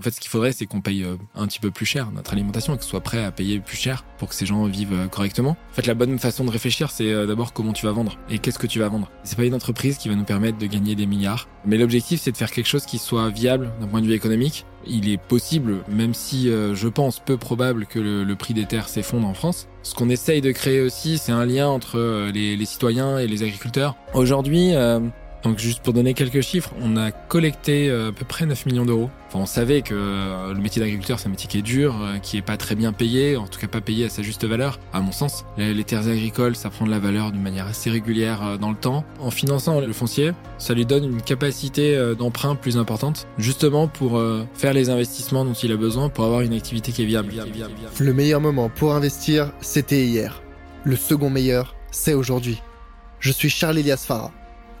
En fait, ce qu'il faudrait, c'est qu'on paye euh, un petit peu plus cher notre alimentation et que soit prêt à payer plus cher pour que ces gens vivent euh, correctement. En fait, la bonne façon de réfléchir, c'est euh, d'abord comment tu vas vendre et qu'est-ce que tu vas vendre. C'est pas une entreprise qui va nous permettre de gagner des milliards, mais l'objectif, c'est de faire quelque chose qui soit viable d'un point de vue économique. Il est possible, même si je pense peu probable que le, prix des terres s'effondre en France. Ce qu'on essaye de créer aussi, c'est un lien entre les, citoyens et les agriculteurs. Aujourd'hui, donc juste pour donner quelques chiffres, on a collecté euh, à peu près 9 millions d'euros. Enfin, on savait que euh, le métier d'agriculteur, c'est un métier qui est dur, euh, qui est pas très bien payé, en tout cas pas payé à sa juste valeur, à mon sens. Les, terres agricoles, ça prend de la valeur d'une manière assez régulière dans le temps. En finançant le foncier, ça lui donne une capacité d'emprunt plus importante, justement pour faire les investissements dont il a besoin pour avoir une activité qui est viable. Le meilleur moment pour investir, c'était hier. Le second meilleur, c'est aujourd'hui. Je suis Charles Elias Farah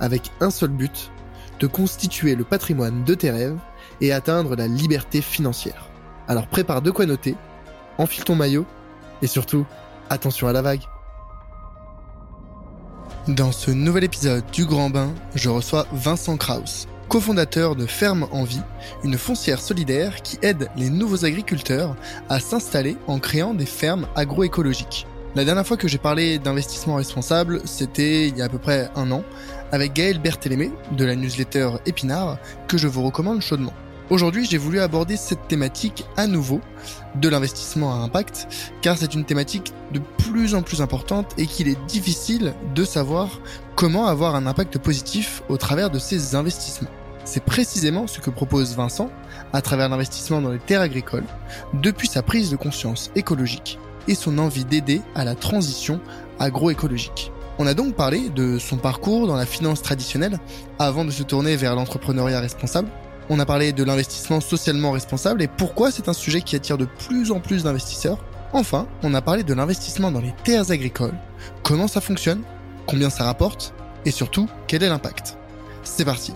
avec un seul but, de constituer le patrimoine de tes rêves et atteindre la liberté financière. Alors prépare de quoi noter, enfile ton maillot et surtout, attention à la vague. Dans ce nouvel épisode du Grand Bain, je reçois Vincent Kraus, cofondateur de Ferme en Vie, une foncière solidaire qui aide les nouveaux agriculteurs à s'installer en créant des fermes agroécologiques. La dernière fois que j'ai parlé d'investissement responsable, c'était il y a à peu près un an, avec Gaël Berthélémé de la newsletter Épinard que je vous recommande chaudement. Aujourd'hui, j'ai voulu aborder cette thématique à nouveau de l'investissement à impact, car c'est une thématique de plus en plus importante et qu'il est difficile de savoir comment avoir un impact positif au travers de ces investissements. C'est précisément ce que propose Vincent à travers l'investissement dans les terres agricoles depuis sa prise de conscience écologique et son envie d'aider à la transition agroécologique. On a donc parlé de son parcours dans la finance traditionnelle avant de se tourner vers l'entrepreneuriat responsable. On a parlé de l'investissement socialement responsable et pourquoi c'est un sujet qui attire de plus en plus d'investisseurs. Enfin, on a parlé de l'investissement dans les terres agricoles, comment ça fonctionne, combien ça rapporte? Et surtout quel est l'impact? C'est parti.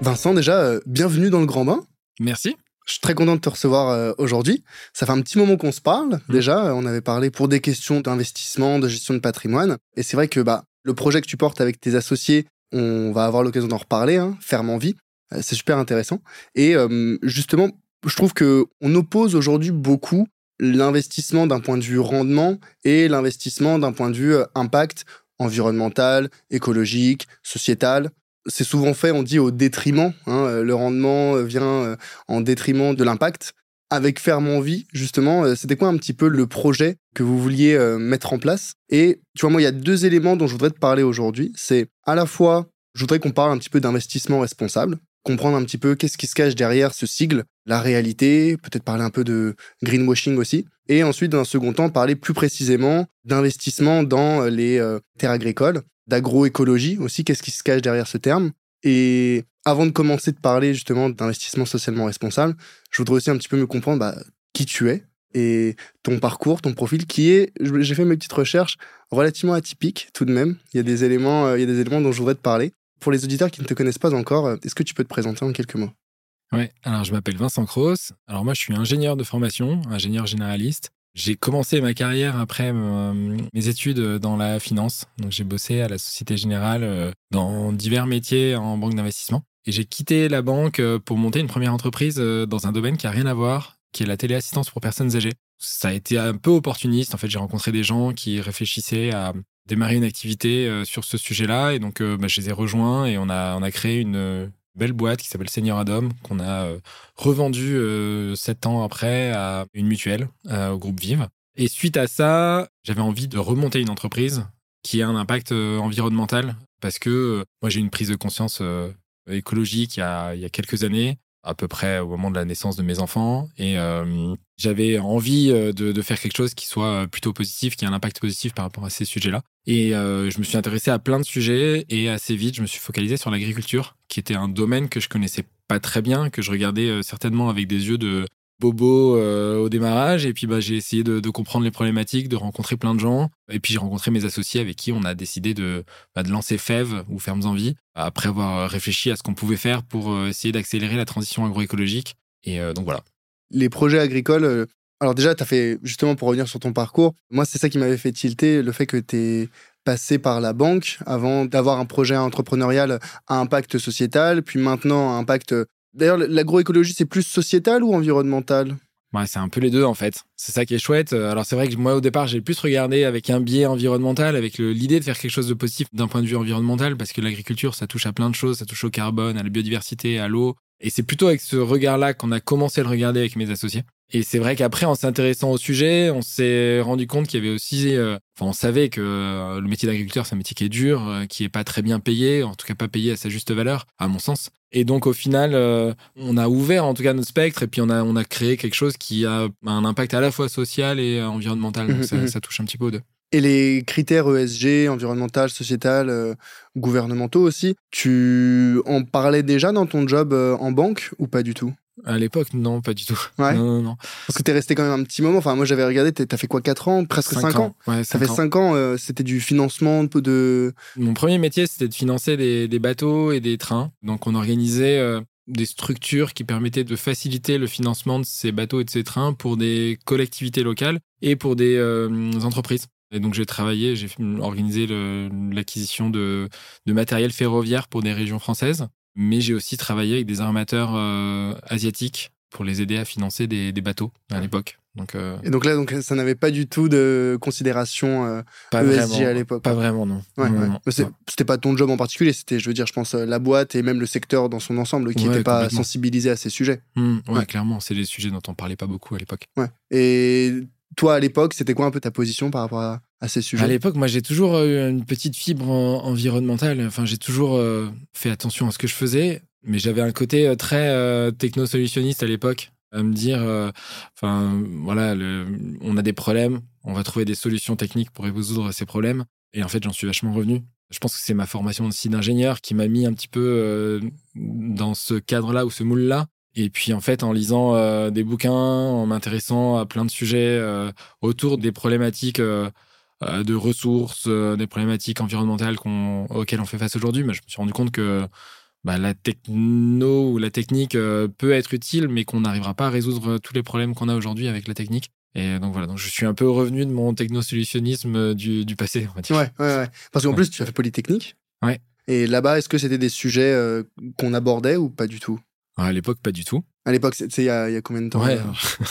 Vincent, déjà, euh, bienvenue dans le Grand Bain. Merci. Je suis très content de te recevoir euh, aujourd'hui. Ça fait un petit moment qu'on se parle. Mmh. Déjà, on avait parlé pour des questions d'investissement, de gestion de patrimoine. Et c'est vrai que bah, le projet que tu portes avec tes associés, on va avoir l'occasion d'en reparler, hein, Ferme en vie. Euh, c'est super intéressant. Et euh, justement, je trouve que on oppose aujourd'hui beaucoup l'investissement d'un point de vue rendement et l'investissement d'un point de vue impact environnemental, écologique, sociétal c'est souvent fait, on dit, au détriment. Hein, euh, le rendement euh, vient euh, en détriment de l'impact. Avec Ferme Vie, justement, c'était quoi un petit peu le projet que vous vouliez mettre en place? Et tu vois, moi, il y a deux éléments dont je voudrais te parler aujourd'hui. C'est à la fois, je voudrais qu'on parle un petit peu d'investissement responsable, comprendre un petit peu qu'est-ce qui se cache derrière ce sigle, la réalité, peut-être parler un peu de greenwashing aussi. Et ensuite, dans un second temps, parler plus précisément d'investissement dans les terres agricoles d'agroécologie aussi, qu'est-ce qui se cache derrière ce terme. Et avant de commencer de parler justement d'investissement socialement responsable, je voudrais aussi un petit peu me comprendre bah, qui tu es et ton parcours, ton profil, qui est, j'ai fait mes petites recherches, relativement atypique tout de même. Il y a des éléments, euh, il y a des éléments dont je voudrais te parler. Pour les auditeurs qui ne te connaissent pas encore, euh, est-ce que tu peux te présenter en quelques mots? Ouais, alors je m'appelle Vincent Cross. Alors moi, je suis ingénieur de formation, ingénieur généraliste. J'ai commencé ma carrière après euh, mes études dans la finance. Donc j'ai bossé à la Société Générale euh, dans divers métiers en banque d'investissement. Et j'ai quitté la banque euh, pour monter une première entreprise dans un domaine qui a rien à voir, qui est la téléassistance pour personnes âgées. Ça a été un peu opportuniste. En fait, j'ai rencontré des gens qui réfléchissaient à démarrer une activité sur ce sujet-là. Et donc, bah, je les ai rejoints et on a, on a créé une, belle boîte qui s'appelle Seigneur Adam, qu'on a euh, revendu euh, sept ans après à une mutuelle, euh, au groupe Vive. Et suite à ça, j'avais envie de remonter une entreprise qui a un impact environnemental parce que moi j'ai une prise de conscience écologique il y, a, il y, a, quelques années. À peu près au moment de la naissance de mes enfants. Et j'avais envie de, de, faire quelque chose qui soit plutôt positif, qui ait un impact positif par rapport à ces sujets-là. Et je me suis intéressé à plein de sujets et assez vite, je me suis focalisé sur l'agriculture, qui était un domaine que je connaissais pas très bien, que je regardais certainement avec des yeux de bobo euh, au démarrage. Et puis bah, j'ai essayé de, comprendre les problématiques, de rencontrer plein de gens. Et puis j'ai rencontré mes associés avec qui on a décidé de, bah, de lancer FEV ou Fermes en Vie après avoir réfléchi à ce qu'on pouvait faire pour euh, essayer d'accélérer la transition agroécologique. Et euh, donc voilà. Les projets agricoles, alors déjà tu as fait justement pour revenir sur ton parcours, moi c'est ça qui m'avait fait tilter le fait que tu es passé par la banque avant d'avoir un projet entrepreneurial à impact sociétal, puis maintenant à impact D'ailleurs, l'agroécologie, c'est plus sociétal ou environnemental? Ouais, c'est un peu les deux en fait. C'est ça qui est chouette. Alors c'est vrai que moi au départ j'ai plus regardé avec un biais environnemental, avec l'idée de faire quelque chose de positif d'un point de vue environnemental, parce que l'agriculture ça touche à plein de choses, ça touche au carbone, à la biodiversité, à l'eau. Et c'est plutôt avec ce regard-là qu'on a commencé à le regarder avec mes associés. Et c'est vrai qu'après, en s'intéressant au sujet, on s'est rendu compte qu'il y avait aussi, euh, enfin, on savait que euh, le métier d'agriculteur, c'est un métier qui est dur, euh, qui est pas très bien payé, en tout cas pas payé à sa juste valeur, à mon sens. Et donc, au final, on a ouvert en tout cas notre spectre et puis on a, on a créé quelque chose qui a un impact à la fois social et environnemental. Donc, mmh, mmh. ça, touche un petit peu aux deux. Et les critères ESG, environnemental, sociétal, gouvernementaux aussi, tu en parlais déjà dans ton job en banque ou pas du tout? À l'époque, non, pas du tout. Ouais. Non, non, non. Parce que t'es resté quand même un petit moment. Enfin, moi, j'avais regardé, t'as fait quoi, 4 ans? Presque 5, ans, Ouais, Ça fait 5 ans, euh, c'était du financement de. Mon premier métier, c'était de financer des, des, bateaux et des trains. Donc, on organisait euh, des structures qui permettaient de faciliter le financement de ces bateaux et de ces trains pour des collectivités locales et pour des euh, entreprises. Et donc, j'ai travaillé, j'ai organisé l'acquisition de, de matériel ferroviaire pour des régions françaises mais j'ai aussi travaillé avec des armateurs euh, asiatiques pour les aider à financer des, bateaux à l'époque. Donc, euh, Et donc là, donc, ça n'avait pas du tout de considération euh, ESG à l'époque. Pas vraiment, non. Ouais, C'était pas ton job en particulier, c'était, je veux dire, je pense, la boîte et même le secteur dans son ensemble qui n'était pas sensibilisé à ces sujets. Mmh, ouais, clairement, c'est des sujets dont on parlait pas beaucoup à l'époque. Ouais. Et toi, à l'époque, c'était quoi un peu ta position par rapport à, ces sujets? À l'époque, moi, j'ai toujours eu une petite fibre environnementale. Enfin, j'ai toujours euh, fait attention à ce que je faisais, mais j'avais un côté euh, très euh, techno-solutionniste à l'époque, à me dire, enfin, voilà, on a des problèmes, on va trouver des solutions techniques pour résoudre ces problèmes. Et en fait, j'en suis vachement revenu. Je pense que c'est ma formation aussi d'ingénieur qui m'a mis un petit peu dans ce cadre-là ou ce moule-là. Et puis en fait, en lisant des bouquins, en m'intéressant à plein de sujets autour des problématiques euh, de ressources, euh, des problématiques environnementales auxquelles on fait face aujourd'hui. Mais je me suis rendu compte que bah, la techno ou la technique euh, peut être utile, mais qu'on n'arrivera pas à résoudre tous les problèmes qu'on a aujourd'hui avec la technique. Et donc voilà, donc je suis un peu revenu de mon technosolutionnisme du, du passé, on va dire. Ouais, ouais, ouais. Parce qu'en plus, tu as fait Polytechnique. Ouais. Et là-bas, est-ce que c'était des sujets qu'on abordait ou pas du tout? À l'époque, pas du tout. À l'époque, c'est il y, a combien de temps Ouais,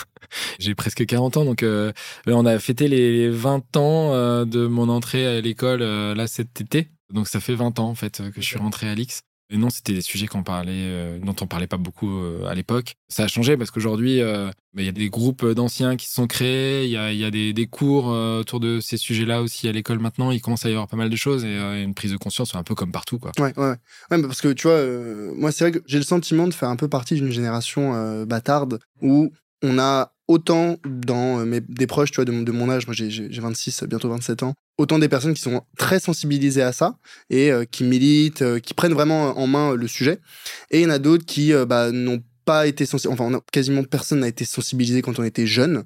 j'ai presque 40 ans, donc euh, on a fêté les 20 ans euh, de mon entrée à l'école euh, là cet été. Donc ça fait 20 ans en fait que je suis rentré à l'X. Non, c'était des sujets qu'on parlait, euh, dont on parlait pas beaucoup euh, à l'époque. Ça a changé parce qu'aujourd'hui, euh, bah, il y a des groupes d'anciens qui se sont créés, il y a, des, cours autour de ces sujets-là aussi à l'école maintenant. Il commence à y avoir pas mal de choses et une prise de conscience, un peu comme partout. Quoi. Ouais, ouais, ouais. parce que tu vois, moi, c'est vrai que j'ai le sentiment de faire un peu partie d'une génération bâtarde où on a autant dans euh, mes, des proches tu vois, de, mon âge, moi j'ai 26, bientôt 27 ans, autant des personnes qui sont très sensibilisées à ça et euh, qui militent, euh, qui prennent vraiment en main le sujet. Et il y en a d'autres qui bah, n'ont pas été sensibilisés, enfin quasiment personne n'a été sensibilisé quand on était jeune,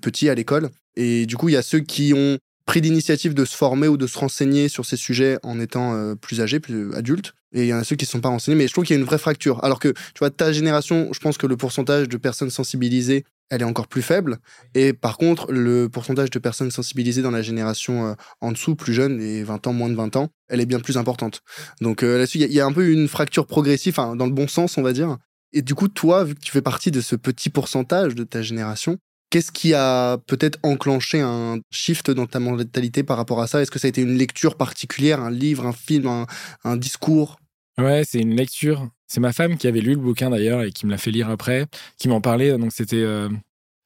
petit à l'école. Et du coup, il y a ceux qui ont pris l'initiative de se former ou de se renseigner sur ces sujets en étant plus âgés, plus adultes. Et il y en a ceux qui ne sont pas renseignés, mais je trouve qu'il y a une vraie fracture. Alors que, tu vois, ta génération, je pense que le pourcentage de personnes sensibilisées elle est encore plus faible. Et par contre, le pourcentage de personnes sensibilisées dans la génération euh, en dessous, plus jeune, les 20 ans, moins de 20 ans, elle est bien plus importante. Donc euh, là-dessus, il y, a un peu une fracture progressive, dans le bon sens, on va dire. Et du coup, toi, vu que tu fais partie de ce petit pourcentage de ta génération, qu'est-ce qui a peut-être enclenché un shift dans ta mentalité par rapport à ça? Est-ce que ça a été une lecture particulière, un livre, un film, un, un discours? Ouais, c'est une lecture. C'est ma femme qui avait lu le bouquin d'ailleurs et qui me l'a fait lire après, qui m'en parlait. Donc c'était euh,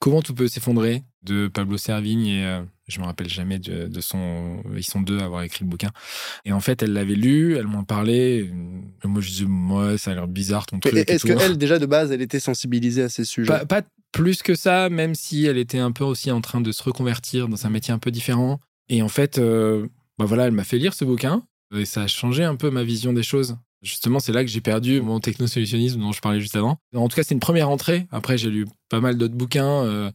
Comment tout peut s'effondrer de Pablo Servigne et, euh, Je me rappelle jamais de, son. Ils sont deux à avoir écrit le bouquin. Et en fait, elle l'avait lu, elle m'en parlait. moi, je disais, moi, ça a l'air bizarre ton truc. Est-ce qu'elle, déjà de base, elle était sensibilisée à ces sujets? Pas, plus que ça, même si elle était un peu aussi en train de se reconvertir dans un métier un peu différent. Et en fait, euh, bah voilà, elle m'a fait lire ce bouquin et ça a changé un peu ma vision des choses. Justement, c'est là que j'ai perdu mon technosolutionnisme dont je parlais juste avant. En tout cas, c'est une première entrée. Après, j'ai lu pas mal d'autres bouquins. Euh,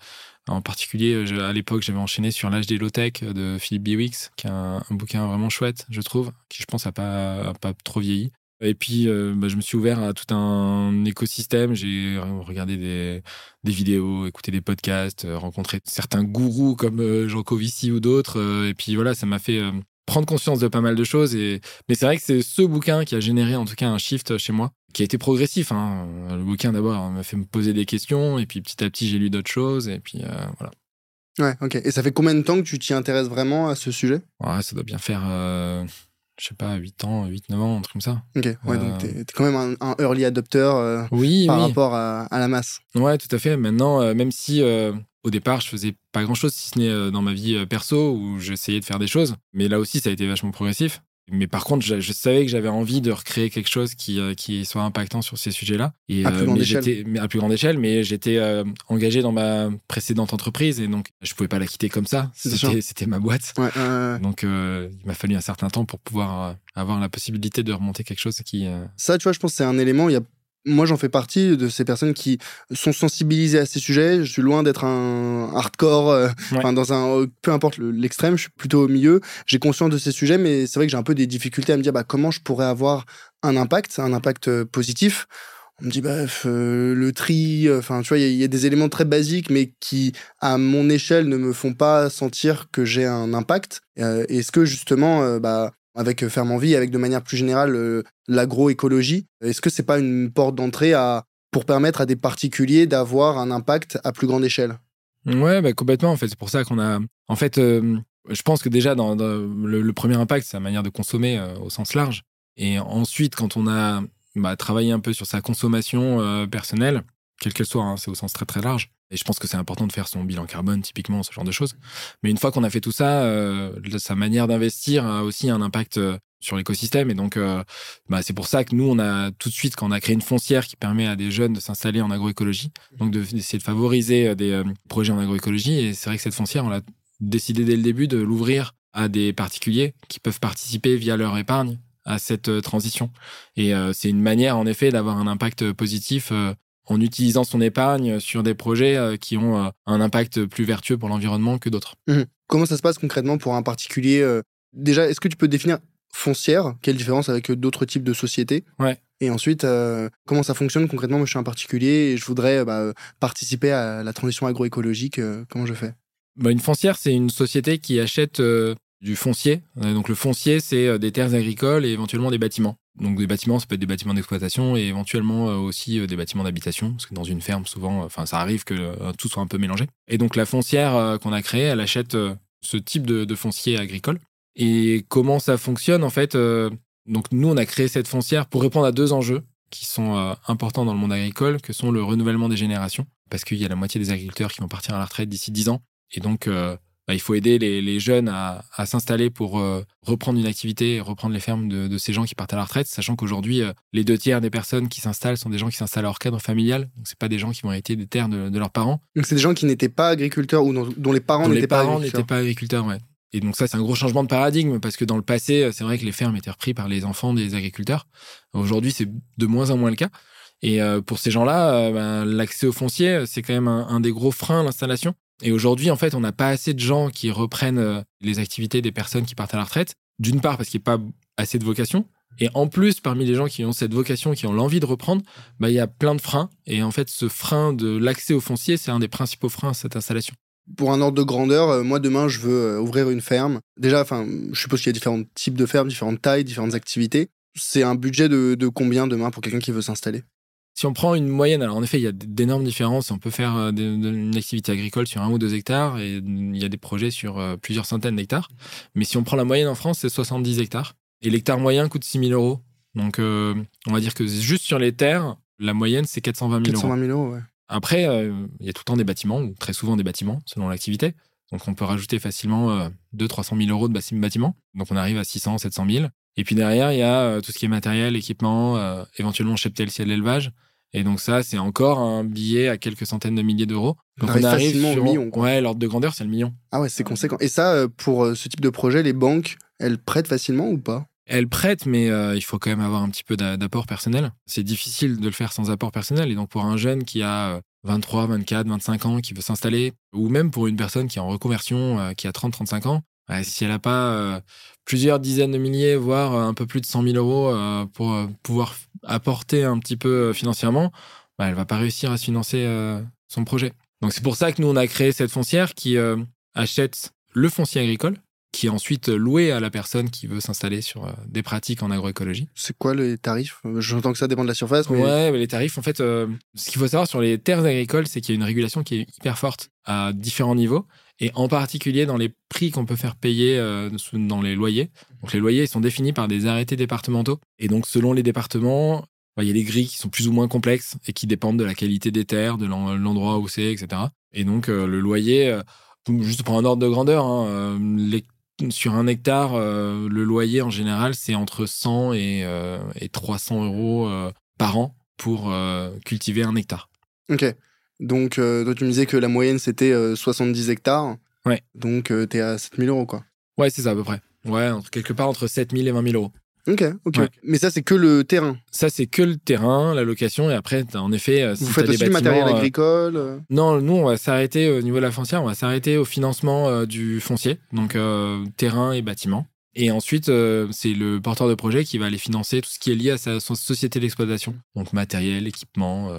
en particulier, à l'époque, j'avais enchaîné sur L'âge des low-tech de Philippe Biwix, qui est un, bouquin vraiment chouette, je trouve, qui je pense n'a pas, pas trop vieilli. Et puis, euh, bah, je me suis ouvert à tout un écosystème. J'ai regardé des, vidéos, écouté des podcasts, euh, rencontré certains gourous comme Jean Covici ou d'autres. et puis voilà, ça m'a fait prendre conscience de pas mal de choses. Et... Mais c'est vrai que c'est ce bouquin qui a généré en tout cas un shift chez moi, qui a été progressif. Hein. Le bouquin d'abord m'a fait me poser des questions, et puis petit à petit j'ai lu d'autres choses, et puis euh, voilà. Ouais, ok. Et ça fait combien de temps que tu t'y intéresses vraiment à ce sujet? Ouais, ça doit bien faire, euh, je sais pas, 8 ans, 8-9 ans, un truc comme ça. Ok, ouais, donc euh, t'es es quand même un, early adopter oui, par rapport à, à, la masse. Ouais, tout à fait. Maintenant, même si au départ, je faisais pas grand chose, si ce n'est euh, dans ma vie euh, perso où j'essayais de faire des choses. Mais là aussi, ça a été vachement progressif. Mais par contre, je, savais que j'avais envie de recréer quelque chose qui, euh, qui soit impactant sur ces sujets-là. Et, à plus grande échelle. à plus grande échelle, mais j'étais engagé dans ma précédente entreprise et donc je pouvais pas la quitter comme ça. C'était ma boîte. donc il m'a fallu un certain temps pour pouvoir avoir la possibilité de remonter quelque chose qui. Ça, tu vois, je pense que c'est un élément. Il y a moi, j'en fais partie de ces personnes qui sont sensibilisées à ces sujets. Je suis loin d'être un hardcore, euh, dans un peu importe l'extrême, je suis plutôt au milieu. J'ai conscience de ces sujets, mais c'est vrai que j'ai un peu des difficultés à me dire bah, comment je pourrais avoir un impact, un impact euh, positif. On me dit bah, euh, le tri, enfin tu vois, il y, a des éléments très basiques, mais qui à mon échelle ne me font pas sentir que j'ai un impact. Est-ce que justement, bah avec euh, Ferme Vie, avec de manière plus générale euh, l'agroécologie. Est-ce que c'est pas une porte d'entrée à, pour permettre à des particuliers d'avoir un impact à plus grande échelle? Ouais, bah complètement. En fait, c'est pour ça qu'on a. En fait, euh, je pense que déjà dans, le, premier impact, c'est la manière de consommer au sens large. Et ensuite, quand on a bah, travaillé un peu sur sa consommation personnelle, quelle qu'elle soit, hein, c'est au sens très très large. Et je pense que c'est important de faire son bilan carbone, typiquement, ce genre de choses. Mais une fois qu'on a fait tout ça, euh, sa manière d'investir a aussi un impact euh, sur l'écosystème. Et donc, euh, bah, c'est pour ça que nous, on a tout de suite, quand on a créé une foncière qui permet à des jeunes de s'installer en agroécologie, donc d'essayer de, favoriser des projets en agroécologie. Et c'est vrai que cette foncière, on a décidé dès le début de l'ouvrir à des particuliers qui peuvent participer via leur épargne à cette transition. Et c'est une manière, en effet, d'avoir un impact positif en utilisant son épargne sur des projets euh, qui ont euh, un impact plus vertueux pour l'environnement que d'autres. Mmh. Comment ça se passe concrètement pour un particulier euh, Déjà, est-ce que tu peux définir foncière Quelle différence avec d'autres types de sociétés? Ouais. Et ensuite, comment ça fonctionne concrètement? Moi, je suis un particulier et je voudrais bah, participer à la transition agroécologique. comment je fais? Bah, Une foncière, c'est une société qui achète du foncier. donc le foncier, c'est des terres agricoles et éventuellement des bâtiments. Donc des bâtiments, ça peut être des bâtiments d'exploitation et éventuellement euh, aussi euh, des bâtiments d'habitation, parce que dans une ferme, souvent, enfin, ça arrive que euh, tout soit un peu mélangé. Et donc la foncière qu'on a créée, elle achète ce type de, foncier agricole. Et comment ça fonctionne en fait Donc nous, on a créé cette foncière pour répondre à deux enjeux qui sont importants dans le monde agricole, que sont le renouvellement des générations, parce qu'il y a la moitié des agriculteurs qui vont partir à la retraite d'ici 10 ans. Et donc, bah, il faut aider les, jeunes à, s'installer pour euh, reprendre une activité reprendre les fermes de, ces gens qui partent à la retraite, sachant qu'aujourd'hui, euh, les deux tiers des personnes qui s'installent sont des gens qui s'installent à leur cadre familial. Donc, c'est pas des gens qui vont hériter des terres de, leurs parents. Donc, c'est des gens qui n'étaient pas agriculteurs ou dont, les parents n'étaient pas agriculteurs. n'étaient pas agriculteurs, ouais. Et donc ça, c'est un gros changement de paradigme parce que dans le passé, c'est vrai que les fermes étaient reprises par les enfants des agriculteurs. Aujourd'hui, c'est de moins en moins le cas. Et euh, pour ces gens-là, ben, l'accès au foncier, c'est quand même un des gros freins à l'installation. Et aujourd'hui, en fait, on n'a pas assez de gens qui reprennent euh, les activités des personnes qui partent à la retraite. D'une part, parce qu'il n'y a pas assez de vocation. Et en plus, parmi les gens qui ont cette vocation, qui ont l'envie de reprendre, bah, il y a plein de freins. Et en fait, ce frein de l'accès au foncier, c'est un des principaux freins à cette installation. Pour un ordre de grandeur, euh, moi demain, je veux euh, ouvrir une ferme. Déjà, enfin, je suppose qu'il y a différents types de fermes, différentes tailles, différentes activités. C'est un budget de, de combien demain pour quelqu'un qui veut s'installer? Si on prend une moyenne, alors en effet, il y a d'énormes différences. On peut faire euh, une activité agricole sur un ou deux hectares et il y a des projets sur euh, plusieurs centaines d'hectares. Mais si on prend la moyenne en France, c'est 70 hectares. Et l'hectare moyen coûte 6 000 euros. Donc, euh, on va dire que juste sur les terres, la moyenne, c'est 420 000 420 000 euros, ouais. Après, il y a tout le temps des bâtiments, ou très souvent des bâtiments, selon l'activité. Donc on peut rajouter facilement 200-300 000 euros de bâtiment. Donc on arrive à 600-700 000. Et puis derrière, il y a tout ce qui est matériel, équipement, éventuellement cheptel, ciel l'élevage. Et donc ça, c'est encore un billet à quelques centaines de milliers d'euros. Donc on arrive, sur... au million. Ouais, l'ordre de grandeur, c'est le million. Ah ouais, c'est conséquent. Et ça, pour ce type de projet, les banques, elles prêtent facilement ou pas? Elles prêtent, mais il faut quand même avoir un petit peu d'apport personnel. C'est difficile de le faire sans apport personnel. Et donc pour un jeune qui a 23, 24, 25 ans, qui veut s'installer, ou même pour une personne qui est en reconversion, euh, qui a 30, 35 ans, si elle n'a pas euh, plusieurs dizaines de milliers, voire un peu plus de 100 000 euros euh, pour pouvoir apporter un petit peu financièrement, bah, elle va pas réussir à se financer son projet. Donc c'est pour ça que nous, on a créé cette foncière qui achète le foncier agricole, qui est ensuite loué à la personne qui veut s'installer sur euh, des pratiques en agroécologie. C'est quoi les tarifs? J'entends que ça dépend de la surface. Mais... Ouais, mais les tarifs, en fait, euh, ce qu'il faut savoir sur les terres agricoles, c'est qu'il y a une régulation qui est hyper forte à différents niveaux, et en particulier dans les prix qu'on peut faire payer euh, dans les loyers. Donc les loyers ils sont définis par des arrêtés départementaux, et donc selon les départements, bah, il y a des grilles qui sont plus ou moins complexes et qui dépendent de la qualité des terres, de l'endroit où c'est, etc. Et donc le loyer juste pour un ordre de grandeur, hein, sur un hectare, euh, le loyer en général, c'est entre 100 et, 300 euh, euros euh, par an pour cultiver un hectare. Ok. Donc, toi, tu me disais que la moyenne, c'était 70 hectares. Ouais. Donc, tu es à 7000 euros, quoi. Ouais, c'est ça, à peu près. Ouais, quelque part entre 7000 et 20 000 euros. Ok, ok. Mais ça, c'est que le terrain. Ça, c'est que le terrain, la location. Et après, en effet, euh, si vous faites aussi du matériel euh, agricole. Euh Non, nous, on va s'arrêter au niveau de la foncière. On va s'arrêter au financement du foncier, donc terrain et bâtiment. Et ensuite, c'est le porteur de projet qui va aller financer tout ce qui est lié à sa, société d'exploitation. Donc matériel, équipement,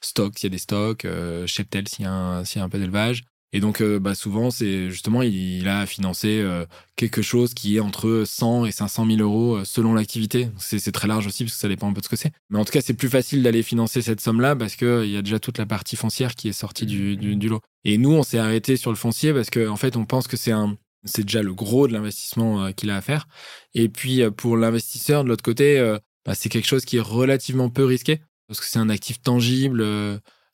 stock s'il y a des stocks, cheptel s'il y, s'il y a un peu d'élevage, et donc, euh, bah, souvent, c'est justement, il, a financé euh, quelque chose qui est entre 100 et 500 000 euros euh, selon l'activité. C'est très large aussi parce que ça dépend un peu de ce que c'est. Mais en tout cas, c'est plus facile d'aller financer cette somme-là parce qu'il y a déjà toute la partie foncière qui est sortie du, du, lot. Et nous, on s'est arrêté sur le foncier parce qu'en en fait, on pense que c'est un, c'est déjà le gros de l'investissement qu'il a à faire. Et puis, pour l'investisseur, de l'autre côté, bah, c'est quelque chose qui est relativement peu risqué parce que c'est un actif tangible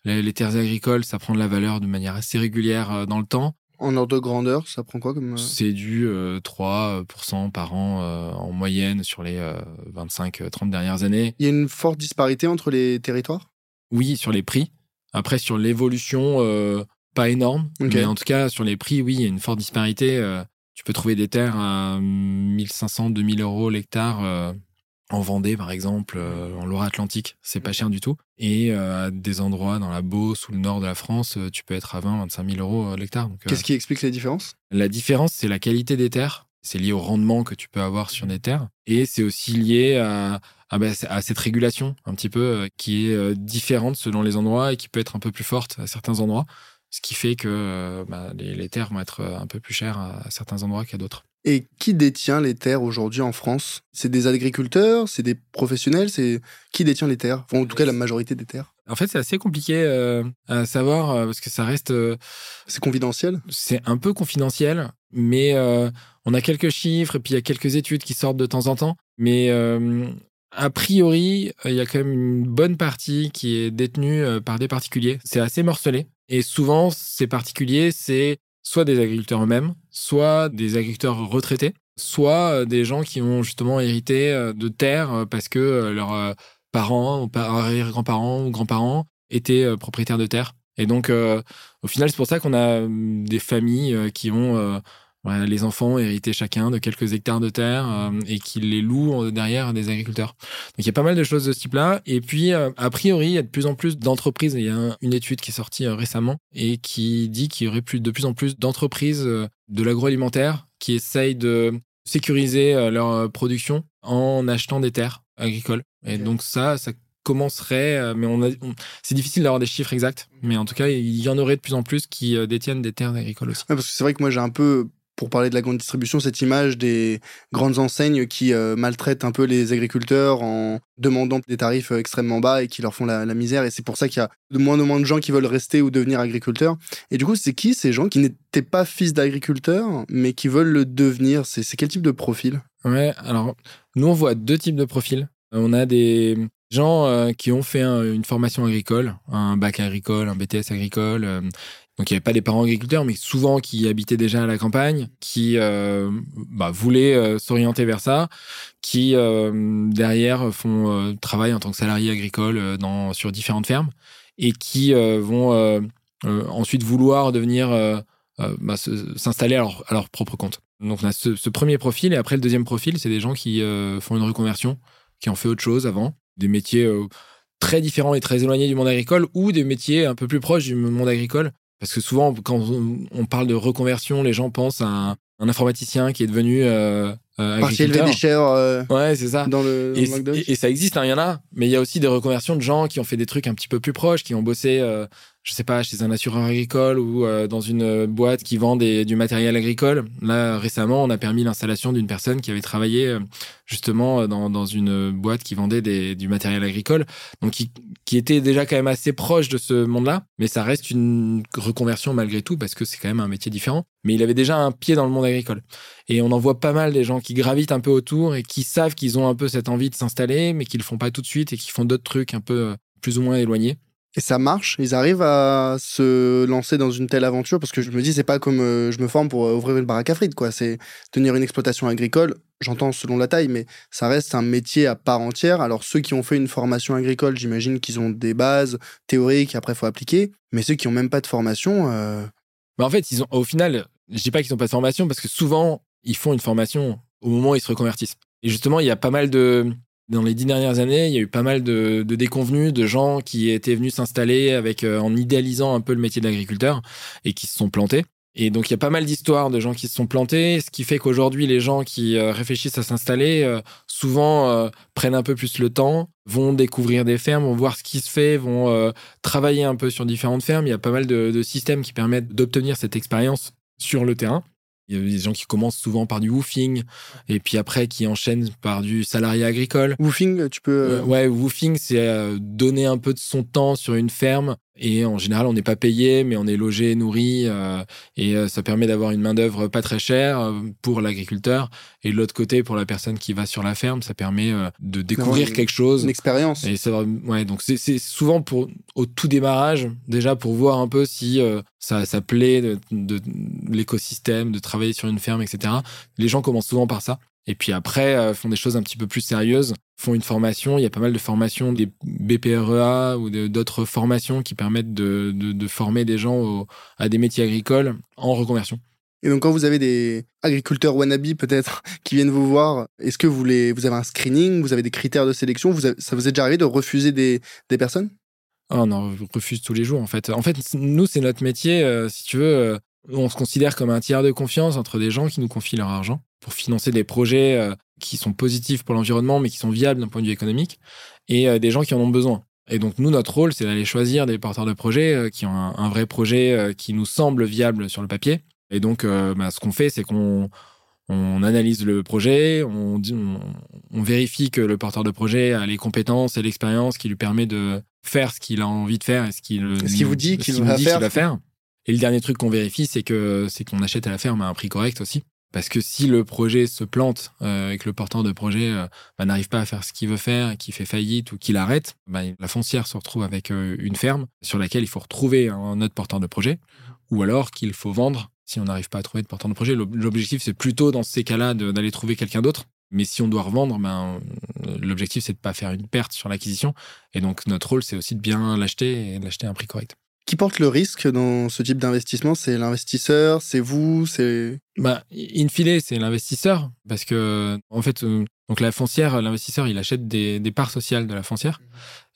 les, terres agricoles, ça prend de la valeur de manière assez régulière euh, dans le temps. En ordre de grandeur, ça prend quoi comme... Euh C'est du 3% euh, par an en moyenne sur les 25-30 dernières années. Il y a une forte disparité entre les territoires? Oui, sur les prix. Après, sur l'évolution, pas énorme. Mais en tout cas, sur les prix, oui, il y a une forte disparité. tu peux trouver des terres à 1500-2000 euros l'hectare en Vendée, par exemple, euh, en Loire-Atlantique, c'est pas cher du tout. Et euh, à des endroits dans la Beauce ou le nord de la France, euh, tu peux être à 20, 25 000 euros l'hectare. Qu'est-ce qui explique la différence La différence, c'est la qualité des terres. C'est lié au rendement que tu peux avoir sur des terres. Et c'est aussi lié à, bah, à, cette régulation, un petit peu, qui est différente selon les endroits et qui peut être un peu plus forte à certains endroits. Ce qui fait que bah, les, terres vont être un peu plus chères à certains endroits qu'à d'autres. Et qui détient les terres aujourd'hui en France? C'est des agriculteurs? C'est des professionnels? C'est Qui détient les terres? En tout cas, la majorité des terres. En fait, c'est assez compliqué euh, à savoir euh, parce que ça reste. Euh, c'est confidentiel? C'est un peu confidentiel, mais on a quelques chiffres et puis il y a quelques études qui sortent de temps en temps. Mais a priori, il y a quand même une bonne partie qui est détenue par des particuliers. C'est assez morcelé. Et souvent, ces particuliers, c'est soit des agriculteurs eux-mêmes, soit des agriculteurs retraités, soit euh, des gens qui ont justement hérité euh, de terres euh, parce que leurs parents, arrière-grands-parents ou grands-parents étaient propriétaires de terres. Et donc, au final, c'est pour ça qu'on a des familles qui ont les enfants hérité chacun de quelques hectares de terre euh, et qui les louent derrière des agriculteurs. Donc il y a pas mal de choses de ce type-là. Et puis, euh, a priori, il y a de plus en plus d'entreprises. Il y a une étude qui est sortie euh, récemment et qui dit qu'il y aurait plus, de plus en plus d'entreprises de l'agroalimentaire qui essayent de sécuriser leur production en achetant des terres agricoles. Et donc ça, ça commencerait, mais on, c'est difficile d'avoir des chiffres exacts, mais en tout cas, il y en aurait de plus en plus qui détiennent des terres agricoles aussi. parce que c'est vrai que moi j'ai un peu pour parler de la grande distribution, cette image des grandes enseignes qui euh, maltraitent un peu les agriculteurs en demandant des tarifs euh, extrêmement bas et qui leur font la, misère. Et c'est pour ça qu'il y a de moins en moins de gens qui veulent rester ou devenir agriculteurs. Et du coup, c'est qui ces gens qui n'étaient pas fils d'agriculteurs, mais qui veulent le devenir? C'est quel type de profil? Ouais, alors nous, on voit deux types de profils. On a des gens euh, qui ont fait une formation agricole, un bac agricole, un BTS agricole, Donc il n'y avait pas des parents agriculteurs, mais souvent qui habitaient déjà à la campagne, qui euh, bah, voulaient euh, s'orienter vers ça, qui euh, derrière font travail en tant que salariés agricoles sur différentes fermes et qui vont ensuite vouloir devenir bah, s'installer à à leur, propre compte. Donc on a ce, premier profil et après le deuxième profil, c'est des gens qui font une reconversion, qui ont fait autre chose avant, des métiers très différents et très éloignés du monde agricole ou des métiers un peu plus proches du monde agricole parce que souvent, quand on parle de reconversion, les gens pensent à un, informaticien qui est devenu euh, euh, agriculteur. des euh, ouais, c'est ça. Dans le, et, ça existe, hein, il y en a. Mais il y a aussi des reconversions de gens qui ont fait des trucs un petit peu plus proches, qui ont bossé, euh, je sais pas, chez un assureur agricole ou euh, dans une boîte qui vend des, du matériel agricole. Là, récemment, on a permis l'installation d'une personne qui avait travaillé euh, justement dans, dans une boîte qui vendait des, du matériel agricole, donc qui, qui était déjà quand même assez proche de ce monde-là. Mais ça reste une reconversion malgré tout parce que c'est quand même un métier différent. Mais il avait déjà un pied dans le monde agricole. Et on en voit pas mal des gens qui gravitent un peu autour et qui savent qu'ils ont un peu cette envie de s'installer, mais qui le font pas tout de suite et qui font d'autres trucs un peu euh, plus ou moins éloignés. Et ça marche? Ils arrivent à se lancer dans une telle aventure? Parce que je me dis, c'est pas comme euh, je me forme pour euh, ouvrir une baraque à frites, quoi. C'est tenir une exploitation agricole, j'entends selon la taille, mais ça reste un métier à part entière. Alors, ceux qui ont fait une formation agricole, j'imagine qu'ils ont des bases théoriques, après, il faut appliquer. Mais ceux qui ont même pas de formation. Bah en fait, ils ont, au final, je dis pas qu'ils n'ont pas de formation, parce que souvent, ils font une formation au moment où ils se reconvertissent. Et justement, il y a pas mal de, dans les dix dernières années, il y a eu pas mal de, déconvenus, de gens qui étaient venus s'installer avec, euh, en idéalisant un peu le métier d'agriculteur et qui se sont plantés. Et donc, il y a pas mal d'histoires de gens qui se sont plantés, ce qui fait qu'aujourd'hui, les gens qui euh, réfléchissent à s'installer, euh, souvent prennent un peu plus le temps, vont découvrir des fermes, vont voir ce qui se fait, vont travailler un peu sur différentes fermes. Il y a pas mal de systèmes qui permettent d'obtenir cette expérience sur le terrain. Il y a des gens qui commencent souvent par du woofing et puis après qui enchaînent par du salarié agricole. Woofing, tu peux. Euh, ouais, woofing, c'est euh, donner un peu de son temps sur une ferme et en général, on n'est pas payé, mais on est logé, nourri, euh, et euh, ça permet d'avoir une main d'œuvre pas très chère euh, pour l'agriculteur. Et de l'autre côté, pour la personne qui va sur la ferme, ça permet de découvrir quelque chose, une expérience. Et ça, ouais, donc c'est souvent pour au tout démarrage, déjà pour voir un peu si ça, ça plaît de, de l'écosystème, de travailler sur une ferme, etc. Les gens commencent souvent par ça. Et puis après, euh, font des choses un petit peu plus sérieuses, font une formation. Il y a pas mal de formations, des BPREA ou d'autres formations qui permettent de, de, former des gens à des métiers agricoles en reconversion. Et donc, quand vous avez des agriculteurs wannabe, peut-être, qui viennent vous voir, est-ce que vous, les, vous avez un screening? Vous avez des critères de sélection? Vous Ça vous est déjà arrivé de refuser des, des personnes? Oh, On en refuse tous les jours, en fait. En fait, nous, c'est notre métier. Euh, si tu veux, euh, on se considère comme un tiers de confiance entre des gens qui nous confient leur argent pour financer des projets euh, qui sont positifs pour l'environnement, mais qui sont viables d'un point de vue économique, et euh, des gens qui en ont besoin. Et donc, nous, notre rôle, c'est d'aller choisir des porteurs de projets euh, qui ont un, vrai projet qui nous semble viable sur le papier. Et donc, bah, ce qu'on fait, c'est qu'on on analyse le projet, on, on, vérifie que le porteur de projet a les compétences et l'expérience qui lui permet de faire ce qu'il a envie de faire et ce qu'il vous dit qu'il va, va, faire. Et le dernier truc qu'on vérifie, c'est que c'est qu'on achète à la ferme à un prix correct aussi. Parce que si le projet se plante euh, et que le porteur de projet euh, bah, n'arrive pas à faire ce qu'il veut faire, qu'il fait faillite ou qu'il arrête, bah, la foncière se retrouve avec euh, une ferme sur laquelle il faut retrouver un autre porteur de projet, ou alors qu'il faut vendre si on n'arrive pas à trouver de porteur de projet. L'objectif, c'est plutôt dans ces cas-là d'aller trouver quelqu'un d'autre. Mais si on doit revendre, ben, l'objectif, c'est de ne pas faire une perte sur l'acquisition. Et donc, notre rôle, c'est aussi de bien l'acheter et de l'acheter à un prix correct. Qui porte le risque dans ce type d'investissement? C'est l'investisseur, c'est vous, c'est. Bah, in fine, c'est l'investisseur, parce que en fait, euh, donc la foncière, l'investisseur, il achète des, des, parts sociales de la foncière,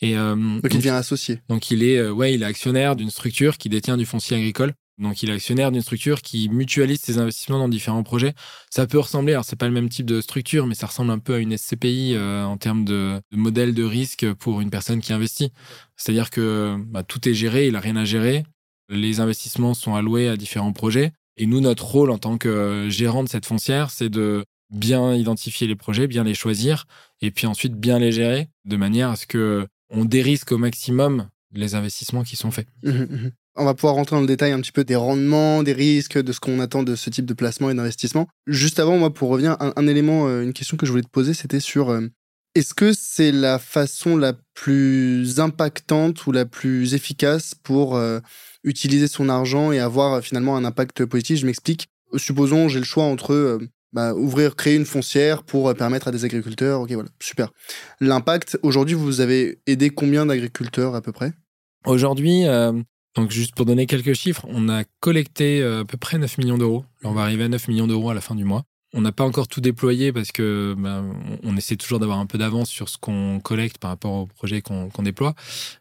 et euh, donc, il devient associé. Donc il est, euh, ouais, il est actionnaire d'une structure qui détient du foncier agricole. Donc, il est actionnaire d'une structure qui mutualise ses investissements dans différents projets. Ça peut ressembler, alors c'est pas le même type de structure, mais ça ressemble un peu à une SCPI euh, en termes de, modèle de risque pour une personne qui investit. C'est-à-dire que bah, tout est géré, il a rien à gérer. Les investissements sont alloués à différents projets. Et nous, notre rôle en tant que gérant de cette foncière, c'est de bien identifier les projets, bien les choisir, et puis ensuite bien les gérer, de manière à ce que on dérisque au maximum les investissements qui sont faits. Mmh, mmh. On va pouvoir rentrer dans le détail un petit peu des rendements, des risques, de ce qu'on attend de ce type de placement et d'investissement. Juste avant, moi, pour revenir, un, élément, euh, une question que je voulais te poser, c'était sur euh, est-ce que c'est la façon la plus impactante ou la plus efficace pour euh, utiliser son argent et avoir finalement un impact positif? Je m'explique. Supposons j'ai le choix entre bah, ouvrir, créer une foncière pour permettre à des agriculteurs. Ok, voilà, super. L'impact, aujourd'hui, vous avez aidé combien d'agriculteurs à peu près? Aujourd'hui, donc juste pour donner quelques chiffres, on a collecté à peu près 9 millions d'euros. On va arriver à 9 millions d'euros à la fin du mois. On n'a pas encore tout déployé parce que bah, on essaie toujours d'avoir un peu d'avance sur ce qu'on collecte par rapport au projet qu'on déploie.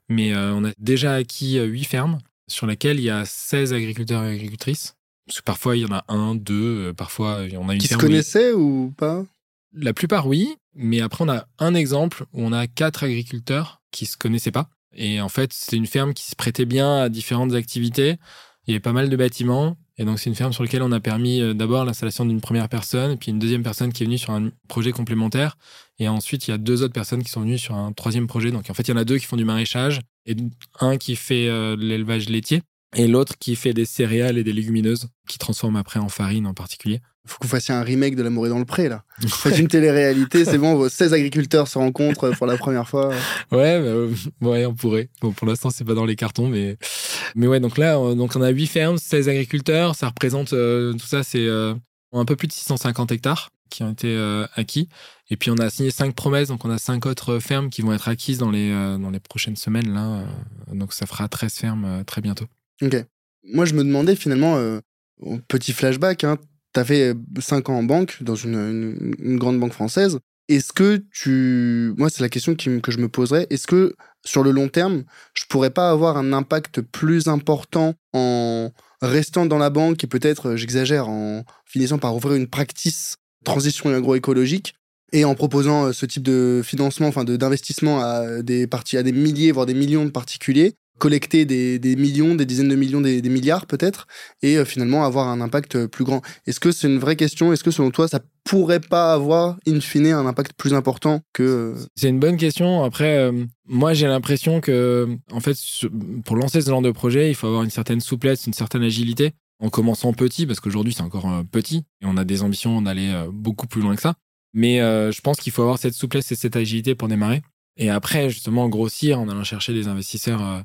Mais euh, on a déjà acquis 8 euh, fermes sur lesquelles il y a 16 agriculteurs et agricultrices. Parce que parfois, il y en a un, deux, euh, parfois, on a une Qui se connaissaient ou pas? La plupart, oui. Mais après, on a un exemple où on a quatre agriculteurs qui se connaissaient pas. Et en fait, c'était une ferme qui se prêtait bien à différentes activités. Il y avait pas mal de bâtiments. Et donc, c'est une ferme sur laquelle on a permis euh, d'abord l'installation d'une première personne, puis une deuxième personne qui est venue sur un projet complémentaire. Et ensuite, il y a deux autres personnes qui sont venues sur un troisième projet. Donc, en fait, il y en a deux qui font du maraîchage et un qui fait euh, l'élevage laitier et l'autre qui fait des céréales et des légumineuses qui transforment après en farine en particulier faut que vous fassiez un remake de L'amour est dans le pré, là. Faites une télé-réalité, c'est bon, vos 16 agriculteurs se rencontrent pour la première fois. Ouais, bah, euh, ouais, on pourrait. Bon, pour l'instant, c'est pas dans les cartons, mais, mais ouais, donc là, on, donc on a 8 fermes, 16 agriculteurs, ça représente, euh, tout ça, c'est euh, un peu plus de 650 hectares qui ont été acquis. Et puis, on a signé 5 promesses, donc on a 5 autres fermes qui vont être acquises dans les, dans les prochaines semaines, là. donc, ça fera 13 fermes très bientôt. Ok. Moi, je me demandais finalement, petit flashback, hein, tu as fait 5 ans en banque, dans une, grande banque française. Est-ce que tu. Moi, c'est la question que je me poserais. Est-ce que sur le long terme, je pourrais pas avoir un impact plus important en restant dans la banque et peut-être, j'exagère, en finissant par ouvrir une practice transition agroécologique et en proposant ce type de financement, enfin d'investissement à des parties, à des milliers, voire des millions de particuliers, collecter des, millions, des dizaines de millions, des, milliards peut-être, et euh, finalement avoir un impact euh, plus grand. Est-ce que c'est une vraie question? Est-ce que selon toi, ça pourrait pas avoir, in fine, un impact plus important que... Euh, c'est une bonne question. Après, moi j'ai l'impression que, en fait, pour lancer ce genre de projet, il faut avoir une certaine souplesse, une certaine agilité, en commençant petit, parce qu'aujourd'hui c'est encore petit, et on a des ambitions d'aller beaucoup plus loin que ça. Mais je pense qu'il faut avoir cette souplesse et cette agilité pour démarrer. Et après, justement, grossir en allant chercher des investisseurs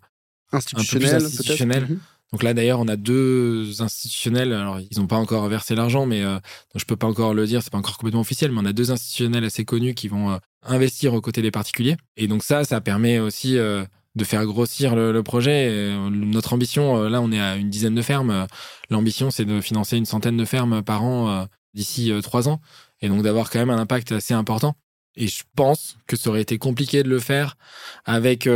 institutionnel, institutionnel. Donc là, d'ailleurs, on a deux institutionnels. Alors, ils n'ont pas encore versé l'argent, mais euh, donc je peux pas encore le dire. C'est pas encore complètement officiel, mais on a deux institutionnels assez connus qui vont euh, investir aux côtés des particuliers. Et donc ça, ça permet aussi euh, de faire grossir le, projet. notre ambition, là, on est à une dizaine de fermes. L'ambition, c'est de financer une centaine de fermes par an d'ici trois ans, et donc d'avoir quand même un impact assez important. Et je pense que ça aurait été compliqué de le faire avec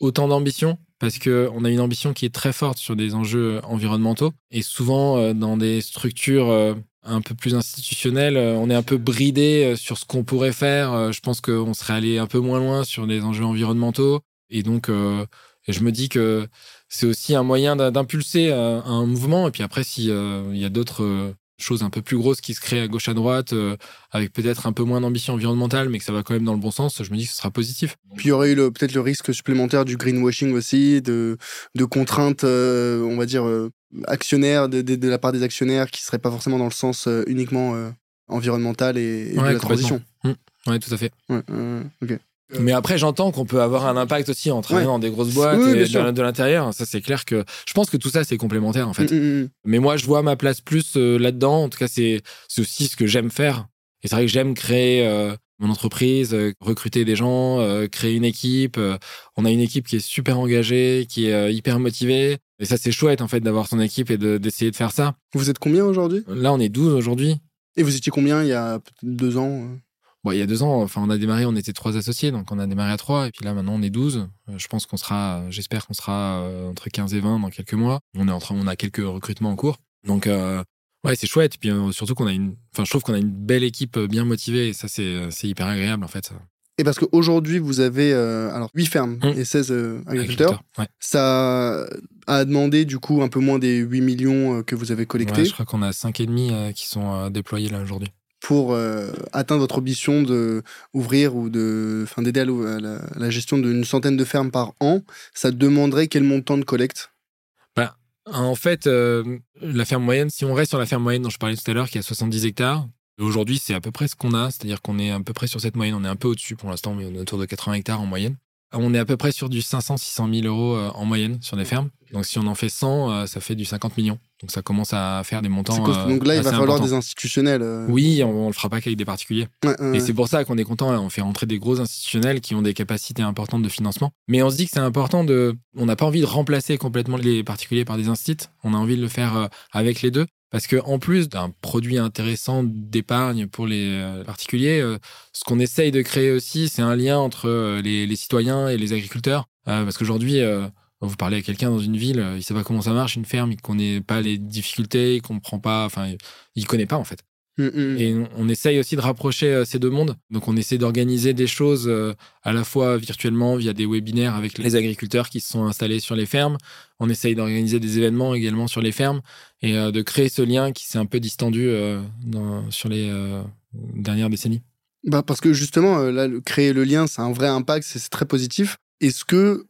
autant d'ambition parce qu'on a une ambition qui est très forte sur des enjeux environnementaux. Et souvent euh, dans des structures euh, un peu plus institutionnelles, euh, on est un peu bridé sur ce qu'on pourrait faire. Je pense qu'on serait allé un peu moins loin sur des enjeux environnementaux. Et donc je me dis que c'est aussi un moyen d'impulser un mouvement. Et puis après s'il y a d'autres choses un peu plus grosses qui se créent à gauche à droite, euh, avec peut-être un peu moins d'ambition environnementale, mais que ça va quand même dans le bon sens, je me dis que ce sera positif. Puis il y aurait eu peut-être le risque supplémentaire du greenwashing aussi, de, de contraintes, euh, on va dire, euh, actionnaires, de, de, la part des actionnaires qui ne seraient pas forcément dans le sens uniquement environnemental et, de la transition. Mmh. Oui, tout à fait. Ouais, ok. Euh, Mais après, j'entends qu'on peut avoir un impact aussi en travaillant dans des grosses boîtes et de, l'intérieur. Ça, c'est clair que je pense que tout ça, c'est complémentaire en fait. Mm, mm, mm. Mais moi, je vois ma place plus euh, là-dedans. En tout cas, c'est aussi ce que j'aime faire. Et c'est vrai que j'aime créer euh, mon entreprise, recruter des gens, créer une équipe. on a une équipe qui est super engagée, qui est hyper motivée. Et ça, c'est chouette en fait d'avoir son équipe et d'essayer de, faire ça. Vous êtes combien aujourd'hui? Là, on est 12 aujourd'hui. Et vous étiez combien il y a deux ans Bon, il y a deux ans, enfin, on a démarré, on était trois associés, donc on a démarré à trois, et puis là, maintenant, on est douze. Euh, je pense qu'on sera, j'espère qu'on sera euh, entre 15 et 20 dans quelques mois. On est en train, on a quelques recrutements en cours. Donc, euh, ouais, c'est chouette. Et puis, surtout qu'on a une, enfin, je trouve qu'on a une belle équipe bien motivée, et ça, c'est, c'est hyper agréable, en fait. Et parce qu'aujourd'hui, vous avez alors 8 fermes mmh. et 16 agriculteurs. Ça a demandé du coup un peu moins des 8 millions que vous avez collectés. je crois qu'on a 5,5 qui sont déployés là aujourd'hui pour euh, atteindre votre ambition de ouvrir ou de, enfin, d'aider à, la, gestion d'une centaine de fermes par an, ça demanderait quel montant de collecte? Bah, En fait, euh, la ferme moyenne, si on reste sur la ferme moyenne dont je parlais tout à l'heure, qui a 70 hectares, aujourd'hui, c'est à peu près ce qu'on a, c'est-à-dire qu'on est à peu près sur cette moyenne. On est un peu au-dessus pour l'instant, mais on est autour de 80 hectares en moyenne. On est à peu près sur du 500-600 000 euros euh, en moyenne sur des fermes. Donc si on en fait 100, euh, ça fait du 50 millions. Donc ça commence à faire des montants. Euh, donc là, il va falloir des institutionnels. Oui, on, ne le fera pas qu'avec des particuliers. et c'est pour ça qu'on est content. On fait rentrer des gros institutionnels qui ont des capacités importantes de financement. Mais on se dit que c'est important de. On n'a pas envie de remplacer complètement les particuliers par des instituts. On a envie de le faire avec les deux. Parce que en plus d'un produit intéressant d'épargne pour les euh, particuliers, euh, ce qu'on essaye de créer aussi, c'est un lien entre euh, les, citoyens et les agriculteurs. parce qu'aujourd'hui, vous parlez à quelqu'un dans une ville, il sait pas comment ça marche, une ferme, il connaît pas les difficultés, il comprend pas, enfin, il connaît pas en fait. Mm, mm. Et on essaye aussi de rapprocher euh, ces deux mondes. Donc on essaie d'organiser des choses euh, à la fois virtuellement via des webinaires avec les agriculteurs qui se sont installés sur les fermes. On essaye d'organiser des événements également sur les fermes et euh, de créer ce lien qui s'est un peu distendu sur les dernières décennies. Bah parce que justement, là, créer le lien, c'est un vrai impact, c'est très positif. Est-ce que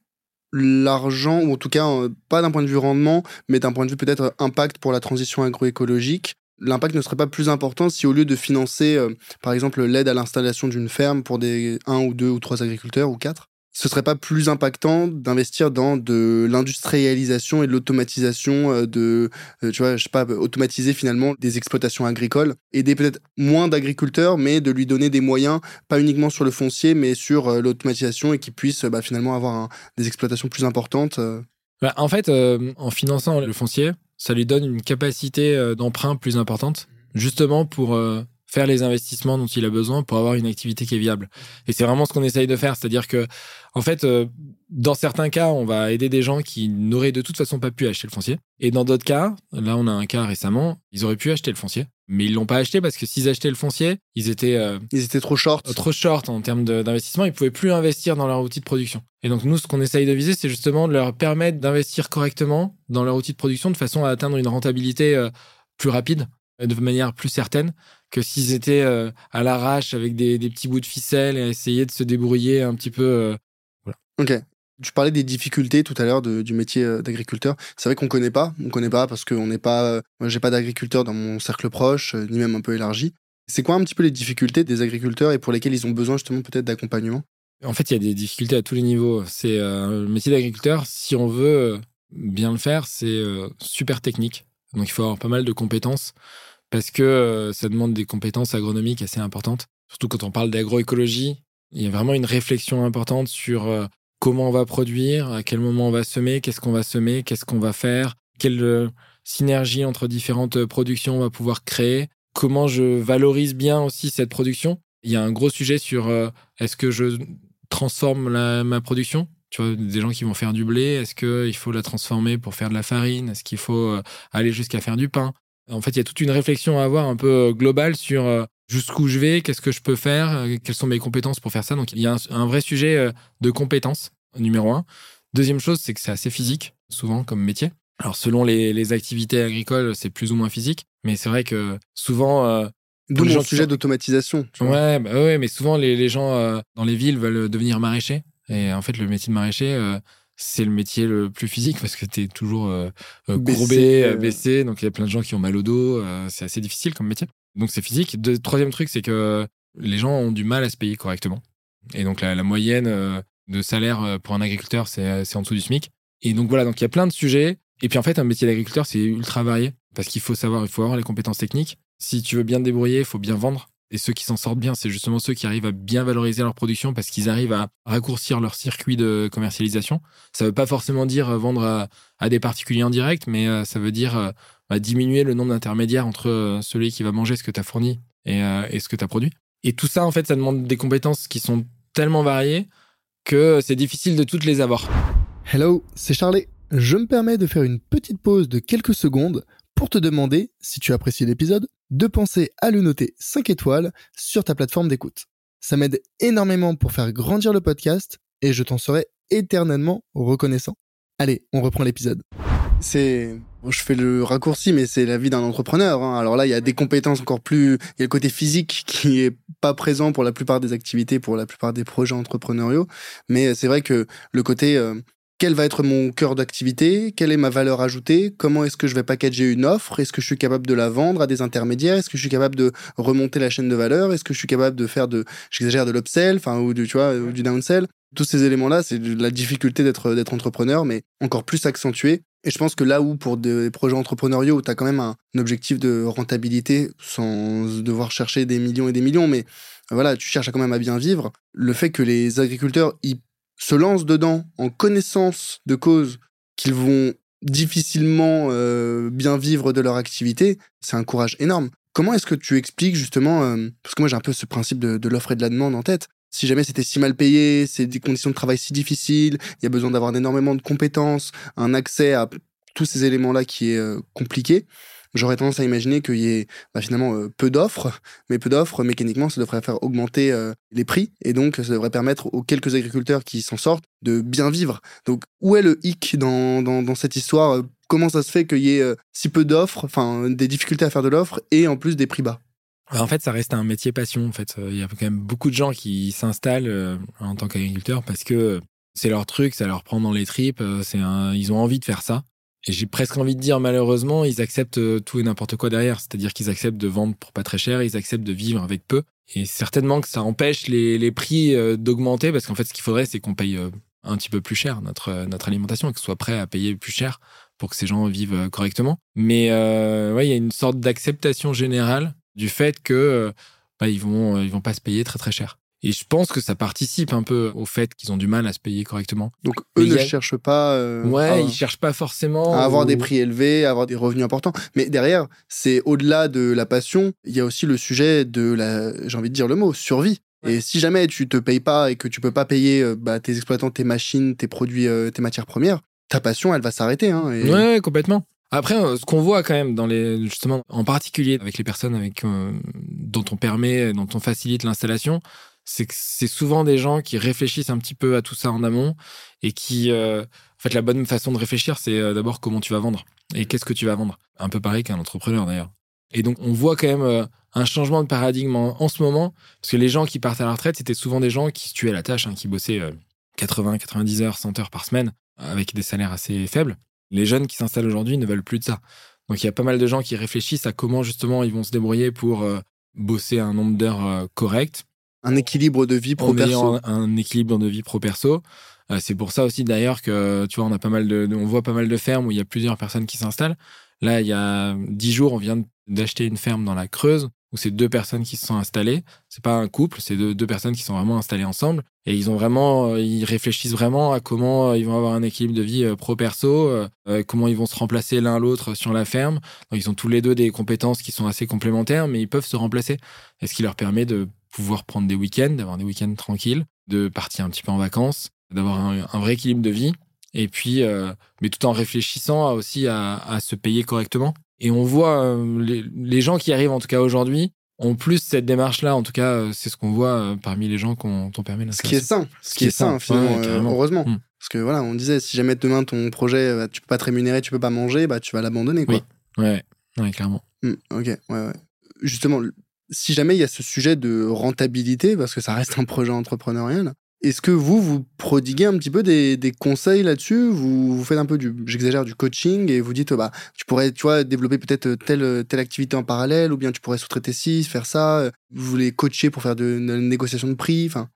l'argent, ou en tout cas pas d'un point de vue rendement, mais d'un point de vue peut-être impact pour la transition agroécologique, l'impact ne serait pas plus important si au lieu de financer, euh, par exemple, l'aide à l'installation d'une ferme pour des un ou deux ou trois agriculteurs ou quatre, ce serait pas plus impactant d'investir dans de l'industrialisation et de l'automatisation euh, de, euh, tu vois, je sais pas, automatiser finalement des exploitations agricoles, aider peut-être moins d'agriculteurs, mais de lui donner des moyens, pas uniquement sur le foncier, mais sur l'automatisation et qui puisse bah, finalement avoir des exploitations plus importantes. Bah, en fait, en finançant le foncier, ça lui donne une capacité euh, d'emprunt plus importante, justement pour euh, faire les investissements dont il a besoin pour avoir une activité qui est viable. Et c'est vraiment ce qu'on essaye de faire, c'est-à-dire que, en fait, euh, dans certains cas, on va aider des gens qui n'auraient de toute façon pas pu acheter le foncier. Et dans d'autres cas, là, on a un cas récemment, ils auraient pu acheter le foncier, mais ils l'ont pas acheté parce que s'ils achetaient le foncier, ils étaient euh, ils étaient trop short, trop short en termes d'investissement. Ils pouvaient plus investir dans leur outil de production. Et donc nous, ce qu'on essaye de viser, c'est justement de leur permettre d'investir correctement dans leur outil de production de façon à atteindre une rentabilité euh, plus rapide, de manière plus certaine que s'ils étaient euh, à l'arrache avec des, des, petits bouts de ficelle et à essayer de se débrouiller un petit peu. voilà. Ok. Tu parlais des difficultés tout à l'heure du métier euh, d'agriculteur. C'est vrai qu'on connaît pas, on connaît pas parce qu'on n'est pas, euh, moi j'ai pas d'agriculteur dans mon cercle proche, euh, ni même un peu élargi. C'est quoi un petit peu les difficultés des agriculteurs et pour lesquels ils ont besoin justement peut-être d'accompagnement? En fait, il y a des difficultés à tous les niveaux. C'est le métier d'agriculteur, si on veut bien le faire, c'est super technique. Donc il faut avoir pas mal de compétences parce que ça demande des compétences agronomiques assez importantes. Surtout quand on parle d'agroécologie, il y a vraiment une réflexion importante sur comment on va produire, à quel moment on va semer, qu'est-ce qu'on va semer, qu'est-ce qu'on va faire, quelle euh, synergie entre différentes euh, productions on va pouvoir créer, comment je valorise bien aussi cette production. Il y a un gros sujet sur euh, est-ce que je transforme ma production? Tu vois, des gens qui vont faire du blé, est-ce qu'il faut la transformer pour faire de la farine? Est-ce qu'il faut aller jusqu'à faire du pain? En fait, il y a toute une réflexion à avoir un peu globale sur jusqu'où je vais, qu'est-ce que je peux faire, euh, quelles sont mes compétences pour faire ça. Donc il y a un, vrai sujet euh, de compétences, numéro un. Deuxième chose, c'est que c'est assez physique, souvent, comme métier. Alors selon les, activités agricoles, c'est plus ou moins physique, mais c'est vrai que souvent... Euh, D'où le sujet d'automatisation. Ouais, bah ouais, mais souvent les, gens dans les villes veulent devenir maraîchers. Et en fait, le métier de maraîcher, c'est le métier le plus physique parce que tu es toujours courbé, baissé. Donc il y a plein de gens qui ont mal au dos. c'est assez difficile comme métier. Donc c'est physique. Troisième truc, c'est que les gens ont du mal à se payer correctement. Et donc la, moyenne euh, de salaire euh, pour un agriculteur, euh, c'est en dessous du SMIC. Et donc voilà, donc il y a plein de sujets. Et puis en fait, un métier d'agriculteur, c'est ultra varié parce qu'il faut savoir, il faut avoir les compétences techniques. Si tu veux bien te débrouiller, il faut bien vendre. Et ceux qui s'en sortent bien, c'est justement ceux qui arrivent à bien valoriser leur production parce qu'ils arrivent à raccourcir leur circuit de commercialisation. Ça veut pas forcément dire vendre à, des particuliers en direct, mais ça veut dire diminuer le nombre d'intermédiaires entre euh, celui qui va manger ce que tu as fourni euh, et, ce que tu as produit. Et tout ça, en fait, ça demande des compétences qui sont tellement variées que c'est difficile de toutes les avoir. Hello, c'est Charlie. Je me permets de faire une petite pause de quelques secondes pour te demander, si tu apprécies l'épisode, de penser à le noter 5 étoiles sur ta plateforme d'écoute. Ça m'aide énormément pour faire grandir le podcast et je t'en serai éternellement reconnaissant. Allez, on reprend l'épisode. C'est, je fais le raccourci, mais c'est la vie d'un entrepreneur. Hein. Alors là, il y a des compétences encore plus. Il y a le côté physique qui est pas présent pour la plupart des activités, pour la plupart des projets entrepreneuriaux. Mais c'est vrai que le côté euh, quel va être mon cœur d'activité, quelle est ma valeur ajoutée, comment est-ce que je vais packager une offre, est-ce que je suis capable de la vendre à des intermédiaires, est-ce que je suis capable de remonter la chaîne de valeur, est-ce que je suis capable de faire de, j'exagère, de l'upsell, enfin, ou du, tu vois, ou du downsell. Tous ces éléments-là, c'est la difficulté d'être, d'être entrepreneur, mais encore plus accentué. Et je pense que là où, pour des projets entrepreneuriaux, où tu as quand même un, objectif de rentabilité sans devoir chercher des millions et des millions, mais voilà, tu cherches quand même à bien vivre, le fait que les agriculteurs, ils se lancent dedans en connaissance de cause qu'ils vont difficilement euh, bien vivre de leur activité, c'est un courage énorme. Comment est-ce que tu expliques justement, euh, parce que moi j'ai un peu ce principe de, l'offre et de la demande en tête, si jamais c'était si mal payé, c'est des conditions de travail si difficiles, il y a besoin d'avoir énormément de compétences, un accès à tous ces éléments-là qui est euh, compliqué j'aurais tendance à imaginer qu'il y ait bah, finalement euh, peu d'offres, mais peu d'offres, mécaniquement, ça devrait faire augmenter euh, les prix, et donc ça devrait permettre aux quelques agriculteurs qui s'en sortent de bien vivre. Donc où est le hic dans, dans, cette histoire? Comment ça se fait qu'il y ait euh, si peu d'offres, enfin des difficultés à faire de l'offre, et en plus des prix bas? En fait, ça reste un métier passion. En fait, il y a quand même beaucoup de gens qui s'installent en tant qu'agriculteurs parce que c'est leur truc, ça leur prend dans les tripes. Ils ont envie de faire ça. Et j'ai presque envie de dire, malheureusement, ils acceptent euh, tout et n'importe quoi derrière. C'est-à-dire qu'ils acceptent de vendre pour pas très cher, ils acceptent de vivre avec peu. Et certainement que ça empêche les, les prix euh, d'augmenter parce qu'en fait, ce qu'il faudrait, c'est qu'on paye euh, un petit peu plus cher notre, notre alimentation et qu'on soit prêt à payer plus cher pour que ces gens vivent correctement. Mais euh, ouais, il y a une sorte d'acceptation générale du fait que bah, ils vont ils vont pas se payer très très cher. Et je pense que ça participe un peu au fait qu'ils ont du mal à se payer correctement. Donc eux ne cherchent pas. Euh, ouais, ils cherchent pas forcément à avoir des prix élevés, à avoir des revenus importants. Mais derrière, c'est au-delà de la passion, il y a aussi le sujet de la, j'ai envie de dire le mot, survie. Et si jamais tu te payes pas et que tu peux pas payer euh, bah, tes exploitants, tes machines, tes produits, euh, tes matières premières, ta passion, elle va s'arrêter. Hein, Ouais, complètement. Après, ce qu'on voit quand même dans les, justement, en particulier avec les personnes avec dont on permet, dont on facilite l'installation, c'est souvent des gens qui réfléchissent un petit peu à tout ça en amont et qui, euh, en fait, la bonne façon de réfléchir, c'est euh, d'abord comment tu vas vendre et qu'est-ce que tu vas vendre. Un peu pareil qu'un entrepreneur d'ailleurs. Et donc, on voit quand même euh, un changement de paradigme en, ce moment, parce que les gens qui partent à la retraite, c'était souvent des gens qui se tuaient la tâche, hein, qui bossaient 80, 90 heures, 100 heures par semaine, avec des salaires assez faibles. Les jeunes qui s'installent aujourd'hui ne veulent plus de ça. Donc, il y a pas mal de gens qui réfléchissent à comment justement ils vont se débrouiller pour bosser un nombre d'heures correct, un équilibre de vie pro-perso. Un, équilibre de vie pro-perso. Euh, c'est pour ça aussi d'ailleurs que tu vois, on a pas mal de, on voit pas mal de fermes où il y a plusieurs personnes qui s'installent. Là, il y a dix jours, on vient d'acheter une ferme dans la Creuse où c'est deux personnes qui se sont installées. C'est pas un couple, c'est deux, personnes qui sont vraiment installées ensemble et ils ont vraiment, euh, ils réfléchissent vraiment à comment euh, ils vont avoir un équilibre de vie pro-perso, comment ils vont se remplacer l'un l'autre sur la ferme. Donc, ils ont tous les deux des compétences qui sont assez complémentaires, mais ils peuvent se remplacer. Et ce qui leur permet de pouvoir prendre des week-ends, d'avoir des week-ends tranquilles, de partir un petit peu en vacances, d'avoir un, vrai équilibre de vie. Et puis, euh, mais tout en réfléchissant aussi à, se payer correctement. Et on voit euh, les, gens qui arrivent, en tout cas aujourd'hui, ont plus cette démarche-là. En tout cas, euh, c'est ce qu'on voit parmi les gens qu'on permis Ce qui est sain, ce, qui, est sain, finalement, heureusement. Mm. Parce que voilà, on disait, si jamais demain ton projet, bah, tu peux pas te rémunérer, tu peux pas manger, bah tu vas l'abandonner, quoi. Oui, ouais, ouais clairement. Mm, ok, ouais, ouais. Justement, si jamais il y a ce sujet de rentabilité, parce que ça reste un projet entrepreneurial, est-ce que vous, vous prodiguez un petit peu des, conseils là-dessus? Vous, vous, faites un peu du, j'exagère, du coaching et vous dites, bah, tu pourrais, tu vois, développer peut-être telle, telle activité en parallèle ou bien tu pourrais sous-traiter ci, faire ça. Vous voulez coacher pour faire de, de négociation de prix, enfin.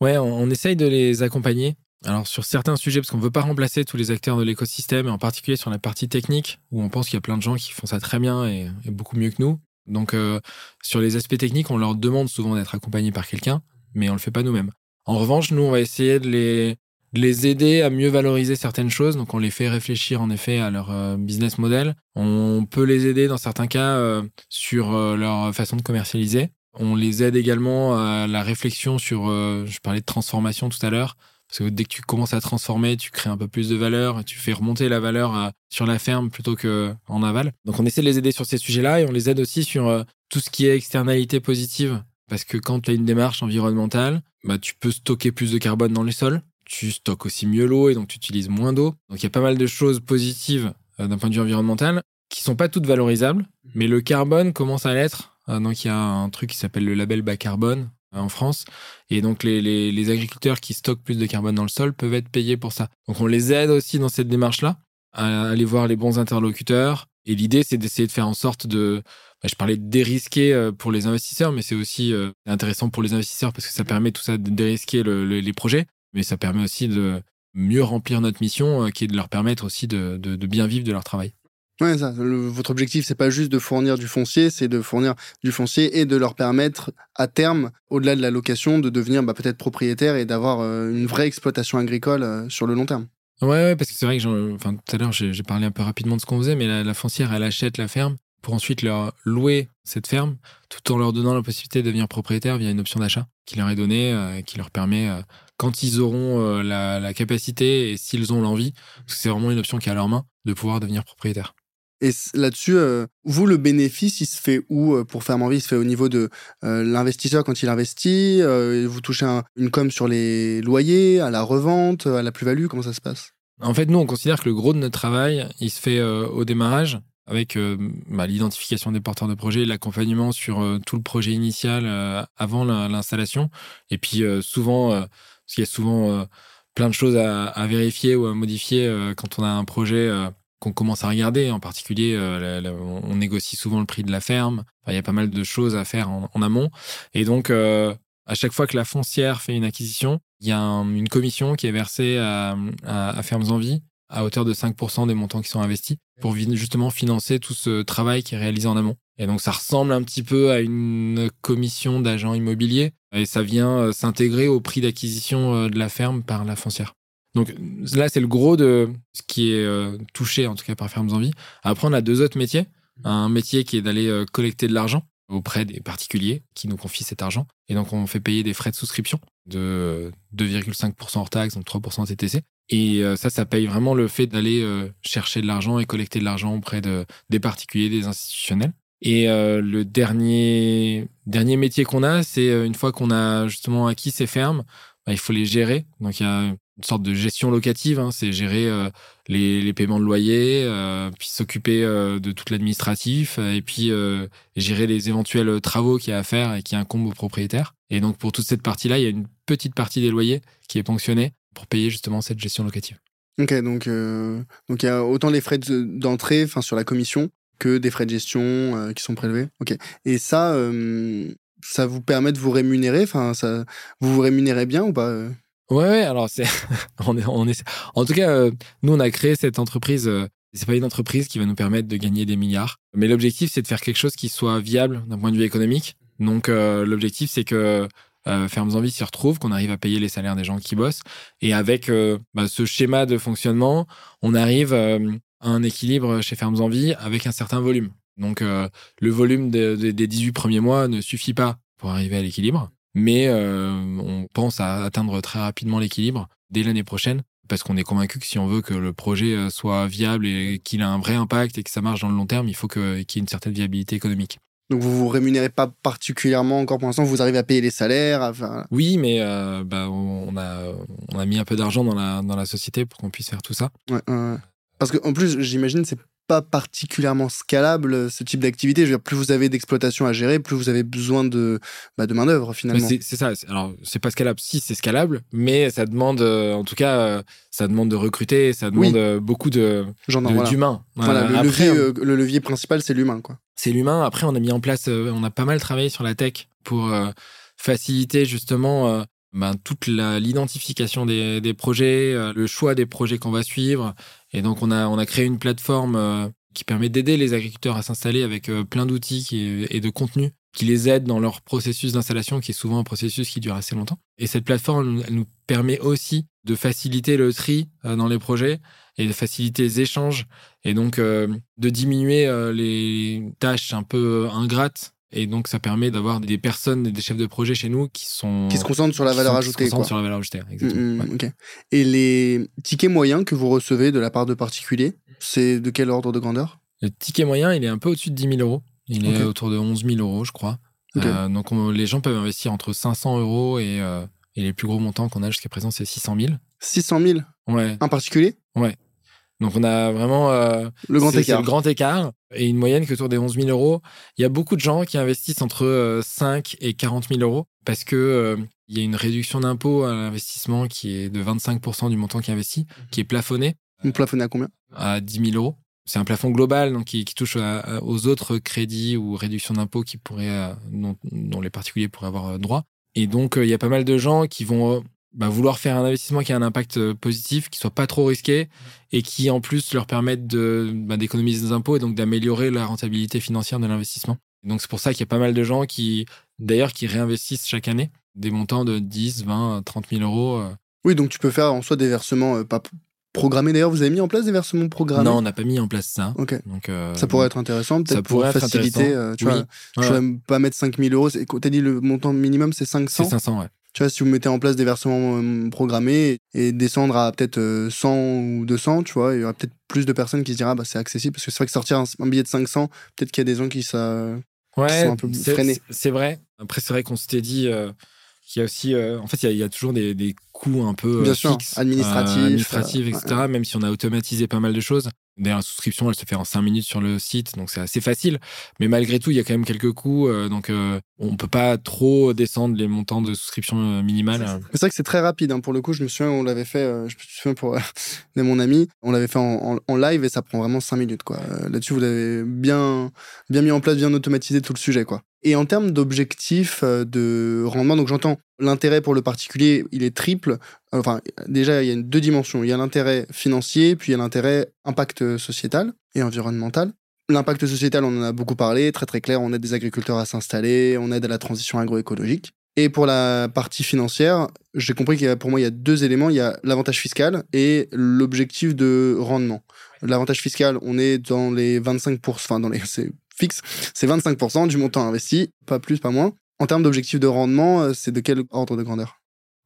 Ouais, on, essaye de les accompagner. Alors sur certains sujets, parce qu'on ne veut pas remplacer tous les acteurs de l'écosystème, et en particulier sur la partie technique, où on pense qu'il y a plein de gens qui font ça très bien et beaucoup mieux que nous. Donc, euh, sur les aspects techniques, on leur demande souvent d'être accompagnés par quelqu'un, mais on le fait pas nous-mêmes. En revanche, nous, on va essayer de les, les aider à mieux valoriser certaines choses. Donc, on les fait réfléchir en effet à leur euh, business model. On peut les aider dans certains cas euh, sur leur façon de commercialiser. On les aide également à la réflexion sur, je parlais de transformation tout à l'heure, parce que dès que tu commences à transformer, tu crées un peu plus de valeur, tu fais remonter la valeur euh, sur la ferme plutôt qu'en aval. Donc on essaie de les aider sur ces sujets-là et on les aide aussi sur euh, tout ce qui est externalité positive. Parce que quand tu as une démarche environnementale, bah, tu peux stocker plus de carbone dans les sols. Tu stockes aussi mieux l'eau et donc tu utilises moins d'eau. Donc il y a pas mal de choses positives euh, d'un point de vue environnemental qui sont pas toutes valorisables, mais le carbone commence à l'être. donc il y a un truc qui s'appelle le label bas carbone en France. Et donc, les, les, les, agriculteurs qui stockent plus de carbone dans le sol peuvent être payés pour ça. Donc, on les aide aussi dans cette démarche-là à aller voir les bons interlocuteurs. Et l'idée, c'est d'essayer de faire en sorte de... Bah, je parlais de dérisquer euh, pour les investisseurs, mais c'est aussi euh, intéressant pour les investisseurs parce que ça permet tout ça de dérisquer le, les projets, mais ça permet aussi de mieux remplir notre mission, euh, qui est de leur permettre aussi de, de, de bien vivre de leur travail. Ouais, ça. votre objectif, c'est pas juste de fournir du foncier, c'est de fournir du foncier et de leur permettre, à terme, au-delà de la location, de devenir bah, peut-être propriétaire et d'avoir euh, une vraie exploitation agricole euh, sur le long terme. Ouais, ouais parce que c'est vrai que enfin, tout à l'heure, j'ai parlé un peu rapidement de ce qu'on faisait, mais la, foncière, elle achète la ferme pour ensuite leur louer cette ferme, tout en leur donnant la possibilité de devenir propriétaire via une option d'achat qui leur est donnée, euh, qui leur permet, quand ils auront la, la, capacité et s'ils ont l'envie, parce que c'est vraiment une option qui est à leur main, de pouvoir devenir propriétaire. Et là-dessus, euh, vous, le bénéfice, il se fait où euh, pour faire envie Il se fait au niveau de euh, l'investisseur quand il investit Vous touchez une com sur les loyers, à la revente, à la plus-value Comment ça se passe? En fait, nous, on considère que le gros de notre travail, il se fait au démarrage avec bah, l'identification des porteurs de projet, l'accompagnement sur tout le projet initial avant l'installation. Et puis souvent, parce qu'il y a souvent plein de choses à, à, vérifier ou à modifier quand on a un projet qu'on commence à regarder. En particulier, euh, on négocie souvent le prix de la ferme. il y a pas mal de choses à faire en, amont. Et donc, euh, à chaque fois que la foncière fait une acquisition, il y a une commission qui est versée à, à, Fermes en Vie à hauteur de 5% des montants qui sont investis pour justement financer tout ce travail qui est réalisé en amont. Et donc ça ressemble un petit peu à une commission d'agents immobiliers et ça vient euh, s'intégrer au prix d'acquisition de la ferme par la foncière. Donc là, c'est le gros de ce qui est euh, touché, en tout cas par Fermes Envie. Après, on a deux autres métiers. Un métier qui est d'aller euh, collecter de l'argent auprès des particuliers qui nous confient cet argent. Et donc, on fait payer des frais de souscription de 2,5% hors taxe, donc 3% TTC. Et euh, ça, ça paye vraiment le fait d'aller chercher de l'argent et collecter de l'argent auprès de, des particuliers, des institutionnels. Et le dernier, dernier métier qu'on a, c'est une fois qu'on a justement acquis ces fermes, bah, il faut les gérer. Donc il y a une sorte de gestion locative, hein. c'est gérer euh, les, les, paiements de loyer, euh, puis s'occuper euh, de tout l'administratif, et puis gérer les éventuels travaux qu'il y a à faire et qui incombent aux propriétaires. Et donc pour toute cette partie-là, il y a une petite partie des loyers qui est ponctionnée pour payer justement cette gestion locative. Ok, donc donc il y a autant les frais d'entrée, enfin sur la commission, que des frais de gestion qui sont prélevés. Ok, et ça, ça vous permet de vous rémunérer, enfin ça, vous vous rémunérez bien ou pas Ouais, alors c'est, on est, on est, en tout cas, euh, nous on a créé cette entreprise. Euh, c'est pas une entreprise qui va nous permettre de gagner des milliards, mais l'objectif c'est de faire quelque chose qui soit viable d'un point de vue économique. Donc euh, l'objectif c'est que Fermes Envie s'y retrouve, qu'on arrive à payer les salaires des gens qui bossent, et avec bah, ce schéma de fonctionnement, on arrive à un équilibre chez Fermes Envie avec un certain volume. Donc le volume des 18 premiers mois ne suffit pas pour arriver à l'équilibre mais euh, on pense à atteindre très rapidement l'équilibre dès l'année prochaine parce qu'on est convaincu que si on veut que le projet euh, soit viable et qu'il a un vrai impact et que ça marche dans le long terme, il faut qu'il y ait une certaine viabilité économique. Donc vous vous rémunérez pas particulièrement encore pour l'instant, vous arrivez à payer les salaires. Oui, mais euh, bah, on, a, on a mis un peu d'argent dans la, dans la société pour qu'on puisse faire tout ça. Ouais, Parce qu'en plus, j'imagine, c'est pas particulièrement scalable ce type d'activité. Je veux dire, plus vous avez d'exploitation à gérer, plus vous avez besoin de, bah, de main d'œuvre finalement. C'est ça. Alors c'est pas scalable. Si c'est scalable, mais ça demande, euh, en tout cas, euh, ça demande de recruter, ça demande euh, beaucoup de d'humains. Voilà. le, levier, le levier principal, c'est l'humain, quoi. C'est l'humain. Après, on a mis en place, on a pas mal travaillé sur la tech pour faciliter justement ben, toute l'identification des, projets, le choix des projets qu'on va suivre, et donc, on a, on a créé une plateforme euh, qui permet d'aider les agriculteurs à s'installer avec euh, plein d'outils et de contenus qui les aident dans leur processus d'installation, qui est souvent un processus qui dure assez longtemps. Et cette plateforme, elle nous permet aussi de faciliter le tri euh, dans les projets et de faciliter les échanges et donc de diminuer les tâches un peu ingrates et donc, ça permet d'avoir des personnes, des chefs de projet chez nous qui sont. Qui se concentrent sur la valeur ajoutée. Qui se concentrent sur la valeur ajoutée, exactement. Mm, mm, Et les tickets moyens que vous recevez de la part de particuliers, c'est de quel ordre de grandeur? Le ticket moyen, il est un peu au-dessus de 10 000 euros. Il est autour de 11 000 euros, je crois. Euh, donc, les gens peuvent investir entre 500 euros et, euh, et les plus gros montants qu'on a jusqu'à présent, c'est 600 000. 600 000 Ouais. Un particulier? Ouais. Donc on a vraiment euh, Le grand écart. le grand écart et une moyenne qui est autour des 11 000 euros. Il y a beaucoup de gens qui investissent entre euh, 5 et 40 000 euros parce que euh, il y a une réduction d'impôt à l'investissement qui est de 25% du montant qui est investi, qui est plafonné plafonnez à combien? À 10 000 euros. C'est un plafond global donc qui, qui touche à- aux autres crédits ou réductions d'impôts qui pourraient, euh, dont, dont les particuliers pourraient avoir euh, droit. Et donc euh, il y a pas mal de gens qui vont euh, bah, vouloir faire un investissement qui a un impact euh, positif, qui soit pas trop risqué et qui en plus leur permette de bah, d'économiser des impôts et donc d'améliorer la rentabilité financière de l'investissement. Donc c'est pour ça qu'il y a pas mal de gens qui, d'ailleurs, qui réinvestissent chaque année des montants de 10, 20, 30 000 euros. euh. Oui, donc tu peux faire en soi des versements euh, pas programmés. D'ailleurs, vous avez mis en place des versements programmés? Non, on n'a pas mis en place ça. Ok. Donc euh, Ça pourrait être intéressant, ça peut-être pour faciliter. euh, tu Oui. vois, Ouais, je vais pas mettre 5000 euros. C'est- T'as dit le montant minimum, c'est 500 c'est 500, ouais. Tu vois, si vous mettez en place des versements euh, programmés et descendre à peut-être euh, 100 ou 200, tu vois, il y aura peut-être plus de personnes qui se diront, ah, bah, c'est accessible. Parce que c'est vrai que sortir un, un billet de 500, peut-être qu'il y a des gens qui ça. Ouais, sont un peu c'est- freinés. c'est- vrai. Après, c'est vrai qu'on s'était dit euh, qu'il y a aussi. euh, en fait, il y a- il y, a toujours des, des coûts un peu euh, Bien sûr, fixes, administratifs, euh, administratifs, euh, etc. Même si on a automatisé pas mal de choses. D'ailleurs, la souscription, elle se fait en 5 minutes sur le site, donc c'est assez facile. Mais malgré tout, il y a quand même quelques coûts. euh, donc, euh, on peut pas trop descendre les montants de souscription euh, minimale. C'est vrai que c'est très rapide. hein. Pour le coup, je me souviens, on l'avait fait, euh, je me souviens pour de mon ami, on l'avait fait en, en- en live et ça prend vraiment 5 minutes. quoi. Euh, Là-dessus, vous avez bien, bien mis en place, bien automatisé tout le sujet. quoi. Et en termes d'objectifs euh, de rendement, donc j'entends l'intérêt pour le particulier, il est triple. Enfin, déjà, il y a deux dimensions. Il y a l'intérêt financier, puis il y a l'intérêt impact sociétal et environnemental. L'impact sociétal, on en a beaucoup parlé, très très clair, on aide des agriculteurs à s'installer, on aide à la transition agroécologique. Et pour la partie financière, j'ai compris qu'il y a pour moi il y a deux éléments, il y a l'avantage fiscal et l'objectif de rendement. L'avantage fiscal, on est dans les 25% enfin dans les c'est fixe, c'est 25% du montant investi, pas plus, pas moins. En termes d'objectif de rendement, euh, c'est de quel ordre de grandeur?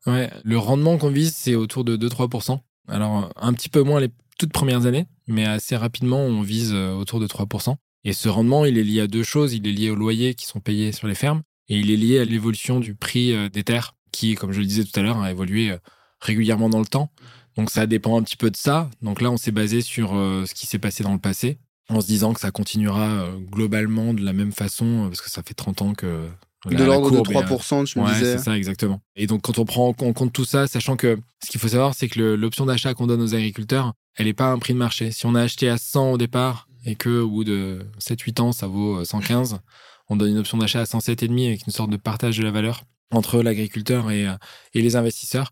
Le rendement qu'on vise, c'est autour de 2-3%. Alors, un petit peu moins les toutes premières années, mais assez rapidement, on vise euh, autour de 3%. Et ce rendement, il est lié à deux choses. Il est lié aux loyers qui sont payés sur les fermes et il est lié à l'évolution du prix euh, des terres qui, comme je le disais tout à l'heure, a évolué euh, régulièrement dans le temps. Donc, ça dépend un petit peu de ça. Donc là, on s'est basé sur euh, ce qui s'est passé dans le passé en se disant que ça continuera euh, globalement de la même façon euh, parce que ça fait 30 ans que la- De la l'ordre de courbe est, euh, 3%, tu me Ouais, disais. c'est ça, exactement. Et donc, quand on prend en compte tout ça, sachant que ce qu'il faut savoir, c'est que l'option d'achat qu'on donne aux agriculteurs, elle n'est pas à un prix de marché. Si on a acheté à 100 au départ et que au bout de 7-8 ans, ça vaut euh, 115, on donne une option d'achat à 107,5 avec une sorte de partage de la valeur entre l'agriculteur et, euh, et les investisseurs.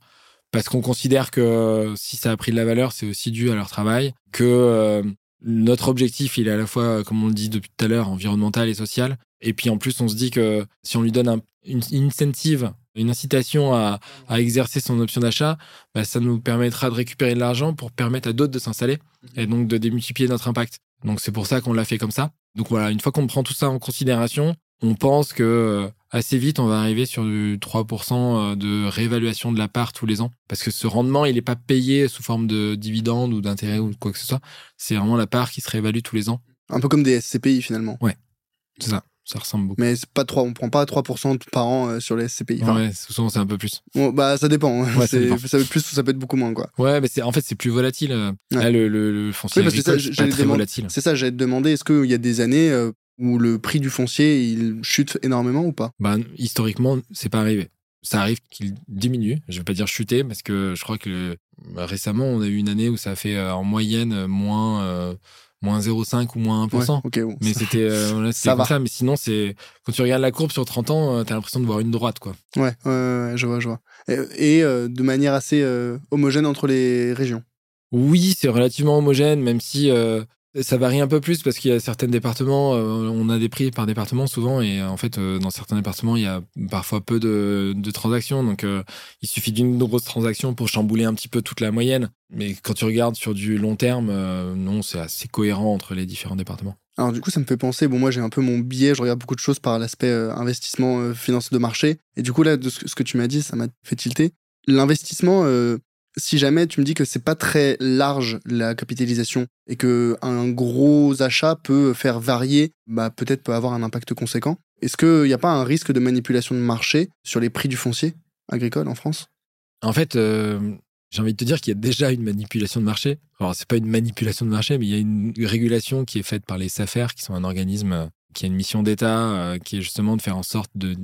Parce qu'on considère que euh, si ça a pris de la valeur, c'est aussi dû à leur travail, que euh, notre objectif, il est à la fois, euh, comme on le dit depuis tout à l'heure, environnemental et social. Et puis en plus, on se dit que si on lui donne un- une incentive, une incitation à, à exercer son option d'achat, bah, ça nous permettra de récupérer de l'argent pour permettre à d'autres de s'installer et donc de démultiplier notre impact. Donc c'est pour ça qu'on l'a fait comme ça. Donc voilà, une fois qu'on prend tout ça en considération, on pense que euh, assez vite, on va arriver sur du 3% de réévaluation de la part tous les ans. Parce que ce rendement, il n'est pas payé sous forme de dividende ou d'intérêt ou quoi que ce soit. C'est vraiment la part qui se réévalue tous les ans. Un peu comme des SCPI finalement. C'est ça. Ça ressemble beaucoup. Mais c'est pas 3, on prend pas 3% par an euh, sur les SCPI. Enfin, ouais, souvent c'est un peu plus. bon, bah ça dépend. ça dépend. ça peut être plus ou ça peut être beaucoup moins quoi. Ouais, mais c'est en fait c'est plus volatile. euh. Ouais. Là, le, le, le foncier Oui, parce que ça, agricole, c'est pas très volatile. C'est ça, j'allais te demander, est-ce qu'il y a des années euh, où le prix du foncier il chute énormément ou pas? Bah, historiquement, c'est pas arrivé. Ça arrive qu'il diminue. Je vais pas dire chuter parce que je crois que récemment, on a eu une année où ça a fait euh, en moyenne euh, moins, euh, moins 0,5 ou moins 1%. Ouais, bon, Mais c'était euh, Ça comme va. ça. Mais sinon, c'est quand tu regardes la courbe sur 30 ans, euh, t'as l'impression de voir une droite, quoi. Ouais, je vois, je vois. Et, et, euh, de manière assez euh, homogène entre les régions? Oui, c'est relativement homogène, même si euh, ça varie un peu plus parce qu'il y a certains départements, euh, on a des prix par département souvent, et euh, en fait, euh, dans certains départements, il y a parfois peu de, transactions, donc il suffit d'une grosse transaction pour chambouler un petit peu toute la moyenne. Mais quand tu regardes sur du long terme, non, c'est assez cohérent entre les différents départements. Alors du coup, ça me fait penser, bon moi j'ai un peu mon biais, je regarde beaucoup de choses par l'aspect investissement, euh, finance de marché. Et du coup là, de ce, que- tu m'as dit, ça m'a fait tilter. L'investissement, si jamais tu me dis que c'est pas très large la capitalisation et que un gros achat peut faire varier, bah peut-être peut avoir un impact conséquent. Est-ce qu'il n'y a pas un risque de manipulation de marché sur les prix du foncier agricole en France? En fait, euh, j'ai envie de te dire qu'il y a déjà une manipulation de marché. Alors, c'est pas une manipulation de marché, mais il y a une régulation qui est faite par les SAFER, qui sont un organisme euh, qui a une mission d'État, euh, qui est justement de faire en sorte de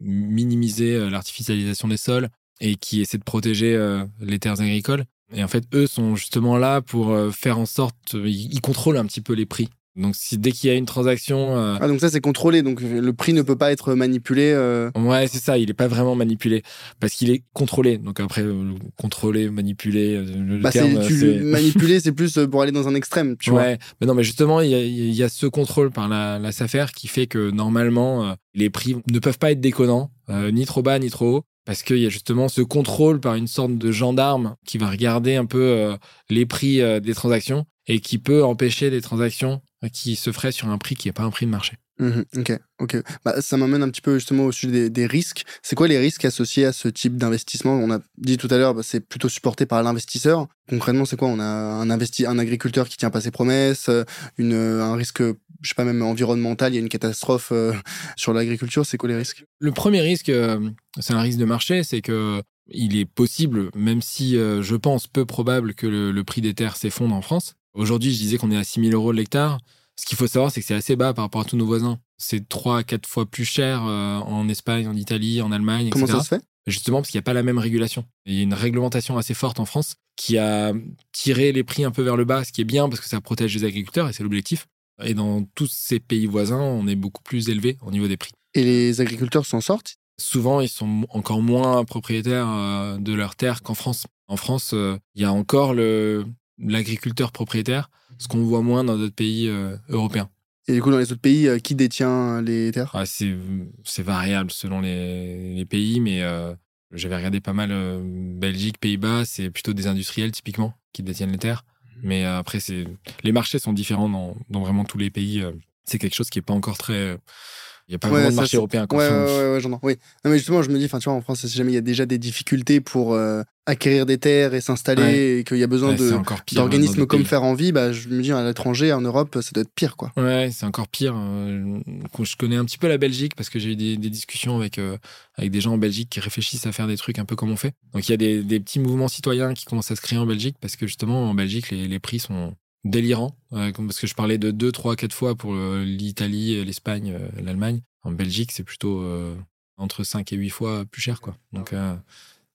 minimiser l'artificialisation des sols et qui essaie de protéger les terres agricoles. Et en fait, eux sont justement là pour faire en sorte, ils contrôlent un petit peu les prix donc si dès qu'il y a une transaction, euh, ah donc ça c'est contrôlé, donc le prix ne peut pas être manipulé. Euh... Ouais c'est ça, il n'est pas vraiment manipulé parce qu'il est contrôlé. Donc après euh, contrôler, manipuler, euh, le bah, terme, tu manipuler c'est plus pour aller dans un extrême, tu ouais, mais non mais justement il y a, y a, ce contrôle par la, la SAFER qui fait que normalement les prix ne peuvent pas être déconnants, ni trop bas ni trop haut. Parce qu'il y a justement ce contrôle par une sorte de gendarme qui va regarder un peu les prix des transactions et qui peut empêcher des transactions qui se ferait sur un prix qui n'est pas un prix de marché. Mmh ok, ok. Bah, ça m'amène un petit peu justement au sujet des, risques. C'est quoi les risques associés à ce type d'investissement? On a dit tout à l'heure, bah, c'est plutôt supporté par l'investisseur. Concrètement, c'est quoi? On a un, investi un agriculteur qui tient pas ses promesses, une, un risque, je sais pas, même environnemental, il y a une catastrophe euh, sur l'agriculture. C'est quoi les risques? Le premier risque, euh, c'est un risque de marché, c'est que il est possible, même si euh, je pense peu probable que le, le prix des terres s'effondre en France, Aujourd'hui, je disais qu'on est à 6 000 euros l'hectare. Ce qu'il faut savoir, c'est que c'est assez bas par rapport à tous nos voisins. C'est 3 à 4 fois plus cher en Espagne, en Italie, en Allemagne, Comment ça se fait? Justement parce qu'il n'y a pas la même régulation. Il y a une réglementation assez forte en France qui a tiré les prix un peu vers le bas, ce qui est bien parce que ça protège les agriculteurs et c'est l'objectif. Et dans tous ces pays voisins, on est beaucoup plus élevé au niveau des prix. Et les agriculteurs s'en sortent? Souvent, ils sont encore moins propriétaires euh, de leurs terres qu'en France. En France, euh, il y a encore l'agriculteur propriétaire, ce qu'on voit moins dans d'autres pays euh, européens. Et du coup, dans les autres pays, euh, qui détient les terres? Ah, c'est, variable selon les, pays, mais euh, j'avais regardé pas mal Belgique, Pays-Bas, c'est plutôt des industriels typiquement qui détiennent les terres. Mais après, c'est les marchés sont différents dans, dans vraiment tous les pays. c'est quelque chose qui n'est pas encore très il n'y a pas vraiment de marché européen. Ouais, ouais, ouais, j'entends. Oui. Non, mais justement, je me dis, tu vois, en France, si jamais il y a déjà des difficultés pour euh, acquérir des terres et s'installer et qu'il y a besoin de, d'organismes comme Faire Envie, bah, je me dis, à l'étranger, en Europe, ça doit être pire, quoi. Ouais, c'est encore pire. Euh, je connais un petit peu la Belgique parce que j'ai eu des, discussions avec, euh, avec des gens en Belgique qui réfléchissent à faire des trucs un peu comme on fait. Donc, il y a des, des petits mouvements citoyens qui commencent à se créer en Belgique parce que justement, en Belgique, les, les prix sont, délirant, parce que je parlais de 2, 3, 4 fois pour l'Italie, l'Espagne, l'Allemagne. En Belgique, c'est plutôt euh, entre 5 et 8 fois plus cher. Quoi. Donc, euh,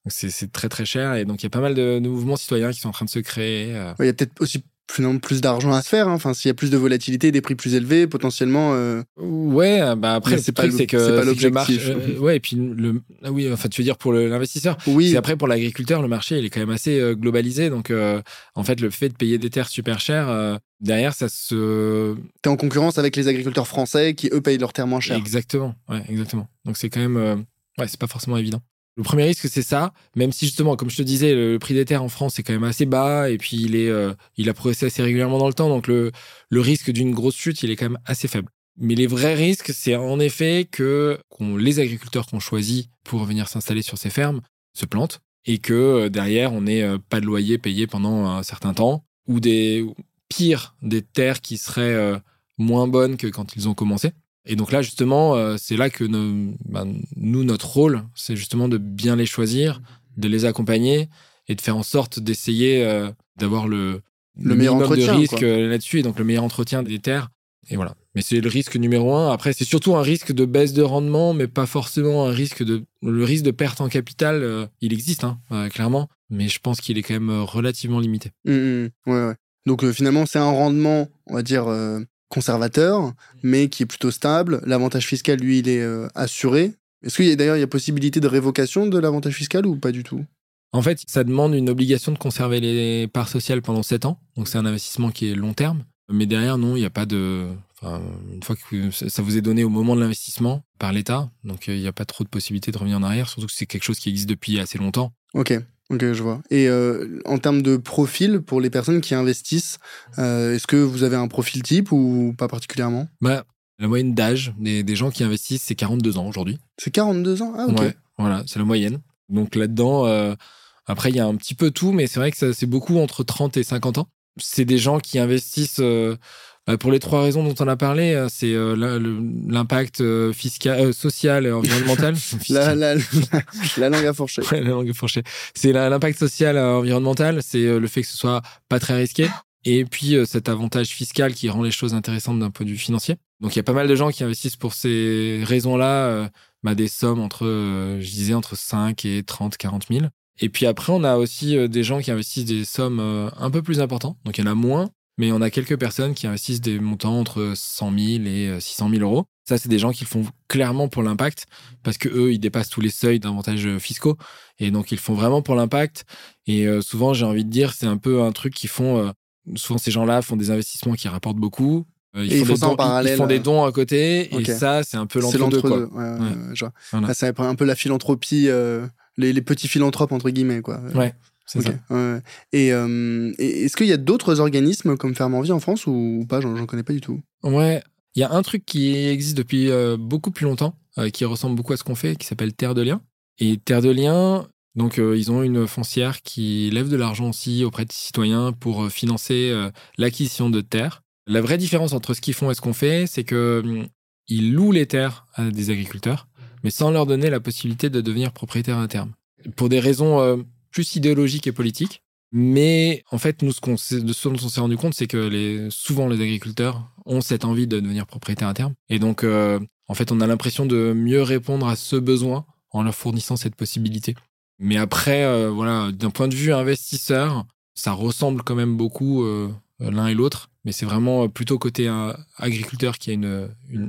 c'est très très cher. Et donc, il y a pas mal de, de, mouvements citoyens qui sont en train de se créer. Euh. Il y a peut-être aussi plus, plus d'argent à se faire. Hein. Enfin, s'il y a plus de volatilité, des prix plus élevés, potentiellement. Euh... Ouais, bah après, c'est pas c'est que c'est pas l'objectif. Euh, ouais, et puis le, ah oui, enfin, tu veux dire pour l'investisseur. Oui. Après, pour l'agriculteur, le marché, il est quand même assez euh, globalisé. Donc, euh, en fait, le fait de payer des terres super chères, derrière, ça se. T'es en concurrence avec les agriculteurs français qui eux payent leurs terres moins chères. Exactement. Ouais, exactement. Donc, c'est quand même. Ouais, c'est pas forcément évident. Le premier risque, c'est ça, même si justement, comme je te disais, le, prix des terres en France est quand même assez bas et puis il, est, euh, il a progressé assez régulièrement dans le temps, donc le, risque d'une grosse chute, il est quand même assez faible. Mais les vrais risques, c'est en effet que les agriculteurs qu'on choisit pour venir s'installer sur ces fermes se plantent et que euh, derrière, on n'ait euh, pas de loyer payé pendant un certain temps ou des pires, des terres qui seraient moins bonnes que quand ils ont commencé. Et donc là, justement, euh, c'est là que bah, nous, notre rôle, c'est justement de bien les choisir, de les accompagner et de faire en sorte d'essayer euh, d'avoir le, le, meilleur entretien, de risque euh, là-dessus, et donc le meilleur entretien des terres. Et voilà. Mais c'est le risque numéro un. Après, c'est surtout un risque de baisse de rendement, mais pas forcément un risque de. Le risque de perte en capital, il existe, hein, clairement, mais je pense qu'il est quand même relativement limité. Mmh, mmh. ouais, ouais. Donc finalement, c'est un rendement, on va dire, conservateur, mais qui est plutôt stable. L'avantage fiscal, lui, il est euh, assuré. Est-ce qu'il y a d'ailleurs il y a possibilité de révocation de l'avantage fiscal ou pas du tout? En fait, ça demande une obligation de conserver les parts sociales pendant 7 ans. Donc c'est un investissement qui est long terme. Mais derrière, non, il n'y a pas de. Enfin, une fois que ça vous est donné au moment de l'investissement par l'État, donc euh, il n'y a pas trop de possibilité de revenir en arrière, surtout que c'est quelque chose qui existe depuis assez longtemps. Ok. Ok, je vois. Et euh, en termes de profil, pour les personnes qui investissent, euh, est-ce que vous avez un profil type ou pas particulièrement? Bah, La moyenne d'âge des, des, gens qui investissent, c'est 42 ans aujourd'hui. C'est 42 ans? Ah, ok. Ouais, voilà, c'est la moyenne. Donc là-dedans, euh, après, il y a un petit peu tout, mais c'est vrai que c'est beaucoup entre 30 et 50 ans. C'est des gens qui investissent pour les trois raisons dont on a parlé, euh, c'est euh, l'impact euh, fiscal, social et environnemental. la, la, la, langue à fourcher. la langue à fourcher. C'est l'impact social et environnemental, c'est le fait que ce soit pas très risqué. Et puis cet avantage fiscal qui rend les choses intéressantes d'un point de vue financier. Donc il y a pas mal de gens qui investissent pour ces raisons-là bah, des sommes entre, je disais, entre 5 et 30, 40 000. Et puis après, on a aussi des gens qui investissent des sommes un peu plus importantes. Donc il y en a moins, mais on a quelques personnes qui investissent des montants entre 100 000 et 600 000 euros. Ça, c'est des gens qui le font clairement pour l'impact, parce que eux, ils dépassent tous les seuils d'avantages fiscaux, et donc ils le font vraiment pour l'impact. Et euh, souvent, j'ai envie de dire, c'est un peu un truc qu'ils font. Euh, souvent, ces gens-là font des investissements qui rapportent beaucoup. Euh, ils, font, des dons, ils, font des dons à côté, et ça, c'est un peu l'entre-deux. C'est un peu la philanthropie, les, les, petits philanthropes entre guillemets, quoi. Ouais. C'est ça. Et, euh, est-ce qu'il y a d'autres organismes comme Ferme en Vie en France ou pas? J'en connais pas du tout. Ouais, il y a un truc qui existe depuis euh, beaucoup plus longtemps, euh, qui ressemble beaucoup à ce qu'on fait, qui s'appelle Terre de Liens. Et Terre de Liens, donc ils ont une foncière qui lève de l'argent aussi auprès des citoyens pour financer l'acquisition de terres. La vraie différence entre ce qu'ils font et ce qu'on fait, c'est que hum, ils louent les terres à des agriculteurs, mais sans leur donner la possibilité de devenir propriétaire à terme. Pour des raisons plus idéologique et politique. Mais en fait, nous, ce, qu'on ce dont on s'est rendu compte, c'est que les, souvent les agriculteurs ont cette envie de devenir propriétaires à terme. Et donc, euh, en fait, on a l'impression de mieux répondre à ce besoin en leur fournissant cette possibilité. Mais après, euh, voilà, d'un point de vue investisseur, ça ressemble quand même beaucoup euh, l'un et l'autre. Mais c'est vraiment plutôt côté agriculteur qu'il y a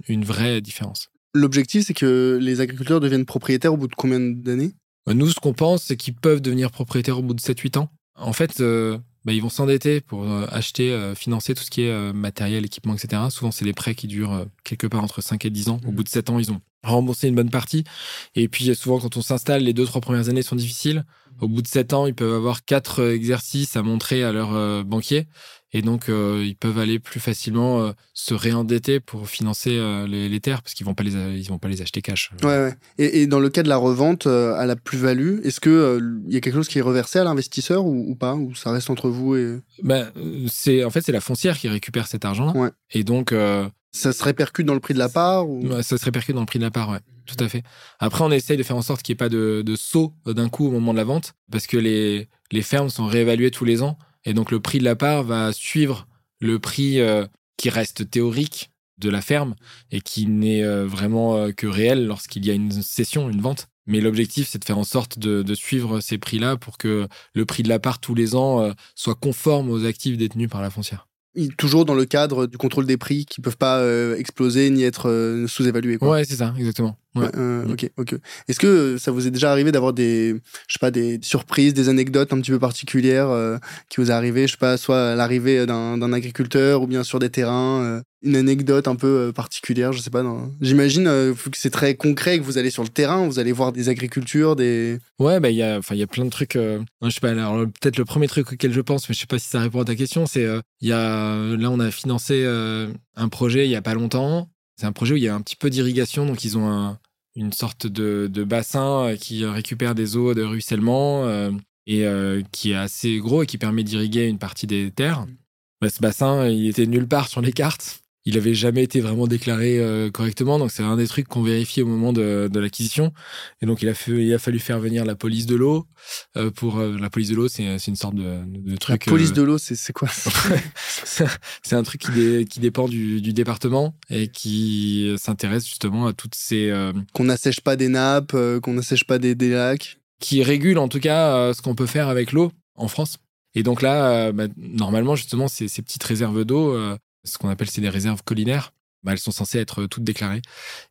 une, vraie différence. L'objectif, c'est que les agriculteurs deviennent propriétaires au bout de combien d'années? Nous, ce qu'on pense, c'est qu'ils peuvent devenir propriétaires au bout de 7-8 ans. En fait, euh, bah, ils vont s'endetter pour euh, acheter, euh, financer tout ce qui est matériel, équipement, etc. Souvent, c'est des prêts qui durent quelque part entre 5 et 10 ans. Au mmh. bout de 7 ans, ils ont remboursé une bonne partie. Et puis, souvent, quand on s'installe, les 2-3 premières années sont difficiles. Au bout de 7 ans, ils peuvent avoir 4 exercices à montrer à leur banquier. Et donc, euh, ils peuvent aller plus facilement euh, se réendetter pour financer euh, les, terres parce qu'ils vont pas les ils vont pas les acheter cash. Ouais, ouais. Et, et, dans le cas de la revente à la plus-value, est-ce que il y a quelque chose qui est reversé à l'investisseur ou, pas ou ça reste entre vous et ben, c'est en fait c'est la foncière qui récupère cet argent-là. Ouais. Et donc ça se répercute dans le prix de la part ou... Ça se répercute dans le prix de la part, ouais. Tout à fait. Après, on essaye de faire en sorte qu'il n'y ait pas de, de saut d'un coup au moment de la vente, parce que les, les fermes sont réévaluées tous les ans. Et donc le prix de la part va suivre le prix euh, qui reste théorique de la ferme et qui n'est euh, vraiment euh, que réel lorsqu'il y a une session, une vente. Mais l'objectif, c'est de faire en sorte de, de suivre ces prix-là pour que le prix de la part tous les ans soit conforme aux actifs détenus par la foncière toujours dans le cadre du contrôle des prix qui peuvent pas euh, exploser ni être euh, sous-évalués. Ouais, c'est ça, exactement. Euh. Ok, ok. Est-ce que ça vous est déjà arrivé d'avoir des, je sais pas, des surprises, des anecdotes un petit peu particulières qui vous est arrivé, je sais pas, soit à l'arrivée d'un agriculteur ou bien sur des terrains, une anecdote un peu particulière, je sais pas. J'imagine que c'est très concret que vous allez sur le terrain, vous allez voir des agricultures, des. Ouais, bah il y a, enfin il y a plein de trucs. je sais pas. Alors peut-être le premier truc auquel je pense, mais je sais pas si ça répond à ta question, c'est il y a là on a financé un projet il y a pas longtemps. C'est un projet où il y a un petit peu d'irrigation, donc ils ont un, une sorte de, bassin euh, qui récupère des eaux de ruissellement euh, et euh, qui est assez gros et qui permet d'irriguer une partie des terres. Bah, ce bassin, il était nulle part sur les cartes il avait jamais été vraiment déclaré euh, correctement. Donc c'est un des trucs qu'on vérifie au moment de, de l'acquisition. Et donc il a, fait, il a fallu faire venir la police de l'eau euh, pour euh, la police de l'eau. C'est une sorte de, de truc. La police de l'eau, c'est quoi? C'est un truc qui, qui dépend du, du, département et qui s'intéresse justement à toutes ces qu'on n'assèche pas des nappes, qu'on n'assèche pas des, des, lacs? Qui régule en tout cas ce qu'on peut faire avec l'eau en France. Et donc là, bah, normalement, justement, ces, ces petites réserves d'eau, ce qu'on appelle c'est des réserves collinaires. Bah, elles sont censées être toutes déclarées.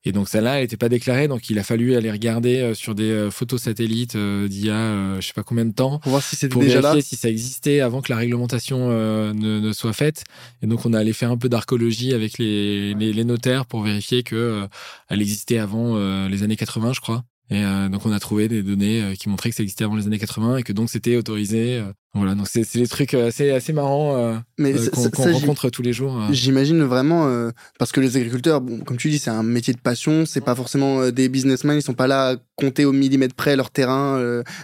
Et donc celle-là, elle n'était pas déclarée, donc il a fallu aller regarder euh, sur des euh, photos satellites euh, d'il y a je sais pas combien de temps pour voir si c'était déjà vérifier si ça existait avant que la réglementation ne, soit faite. Et donc on a allé faire un peu d'archéologie avec les, les, notaires pour vérifier que elle existait avant les années 80, je crois. Et euh, donc on a trouvé des données euh, qui montraient que ça existait avant les années 80 et que donc c'était autorisé. Euh. voilà, donc c'est des trucs assez assez marrants Mais qu'on rencontre tous les jours. J'imagine vraiment parce que les agriculteurs, bon, comme tu dis, c'est un métier de passion. C'est pas forcément des businessmen. Ils sont pas là à compter au millimètre près leur terrain,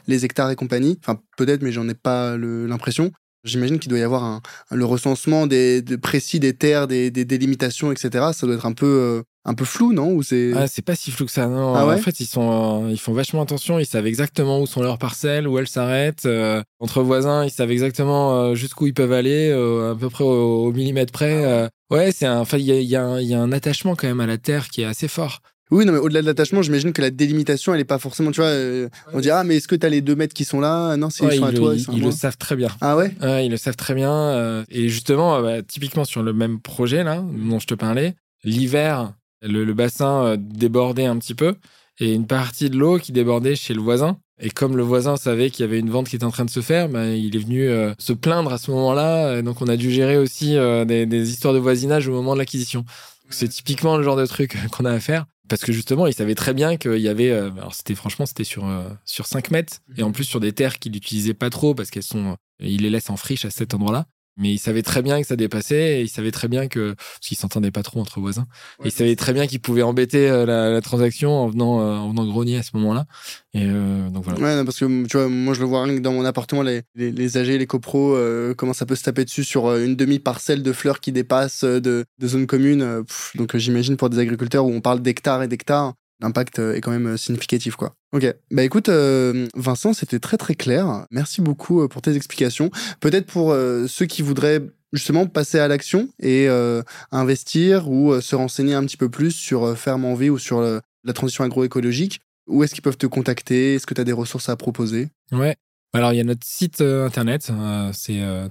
les hectares et compagnie. Enfin peut-être, mais j'en ai pas l'impression. J'imagine qu'il doit y avoir un, le recensement des, de précis des terres, des, des délimitations, etc. Ça doit être un peu, euh, un peu flou, non Ou c'est ah, c'est pas si flou que ça. Non. Ah ouais en fait, ils sont, euh, ils font vachement attention. Ils savent exactement où sont leurs parcelles, où elles s'arrêtent. Euh, entre voisins, ils savent exactement euh, jusqu'où ils peuvent aller, euh, à peu près au, au millimètre près. euh. ouais, c'est un. Il y a, il y, a y a un attachement quand même à la terre qui est assez fort. Oui, non, mais au-delà de l'attachement, j'imagine que la délimitation, elle est pas forcément, tu vois. euh, on dit ah, mais est-ce que t'as les deux mètres qui sont là? Non, c'est Ouais, ils sont ils à le- toi. ils- sont ils le savent très bien. Ah ouais? Ouais, ils le savent très bien. euh, et justement, bah, typiquement sur le même projet là dont je te parlais, l'hiver, le, le bassin euh, débordait un petit peu et une partie de l'eau qui débordait chez le voisin. Et comme le voisin savait qu'il y avait une vente qui était en train de se faire, bah, il est venu euh, se plaindre à ce moment-là. Et donc on a dû gérer aussi euh, des, des histoires de voisinage au moment de l'acquisition. C'est typiquement le genre de truc qu'on a à faire. Parce que justement, il savait très bien qu'il y avait. euh, alors, c'était franchement, c'était sur, sur 5 mètres. Et en plus, sur des terres qu'il n'utilisait pas trop parce qu'elles sont. Il les laisse en friche à cet endroit-là. Mais il savait très bien que ça dépassait et il savait très bien que. Parce qu'ils s'entendaient pas trop entre voisins. Et il savait très bien qu'il pouvait embêter euh, la, la transaction en venant, euh, en venant grogner à ce moment-là. Et euh, donc voilà. Ouais, non, parce que tu vois, moi je le vois rien que dans mon appartement, les, les, les AG, les copros, euh, comment ça peut se taper dessus sur euh, une demi-parcelle de fleurs qui dépasse de, de zones communes. donc j'imagine pour des agriculteurs où on parle d'hectares et d'hectares, l'impact euh, est quand même euh, significatif, quoi. Ok, bah écoute, euh, Vincent, c'était très très clair. Merci beaucoup pour tes explications. Peut-être pour ceux qui voudraient justement passer à l'action et investir ou se renseigner un petit peu plus sur Ferme en vie ou sur la transition agroécologique. Où est-ce qu'ils peuvent te contacter? Est-ce que tu as des ressources à proposer? Ouais. Alors, il y a notre site internet, c'est euh,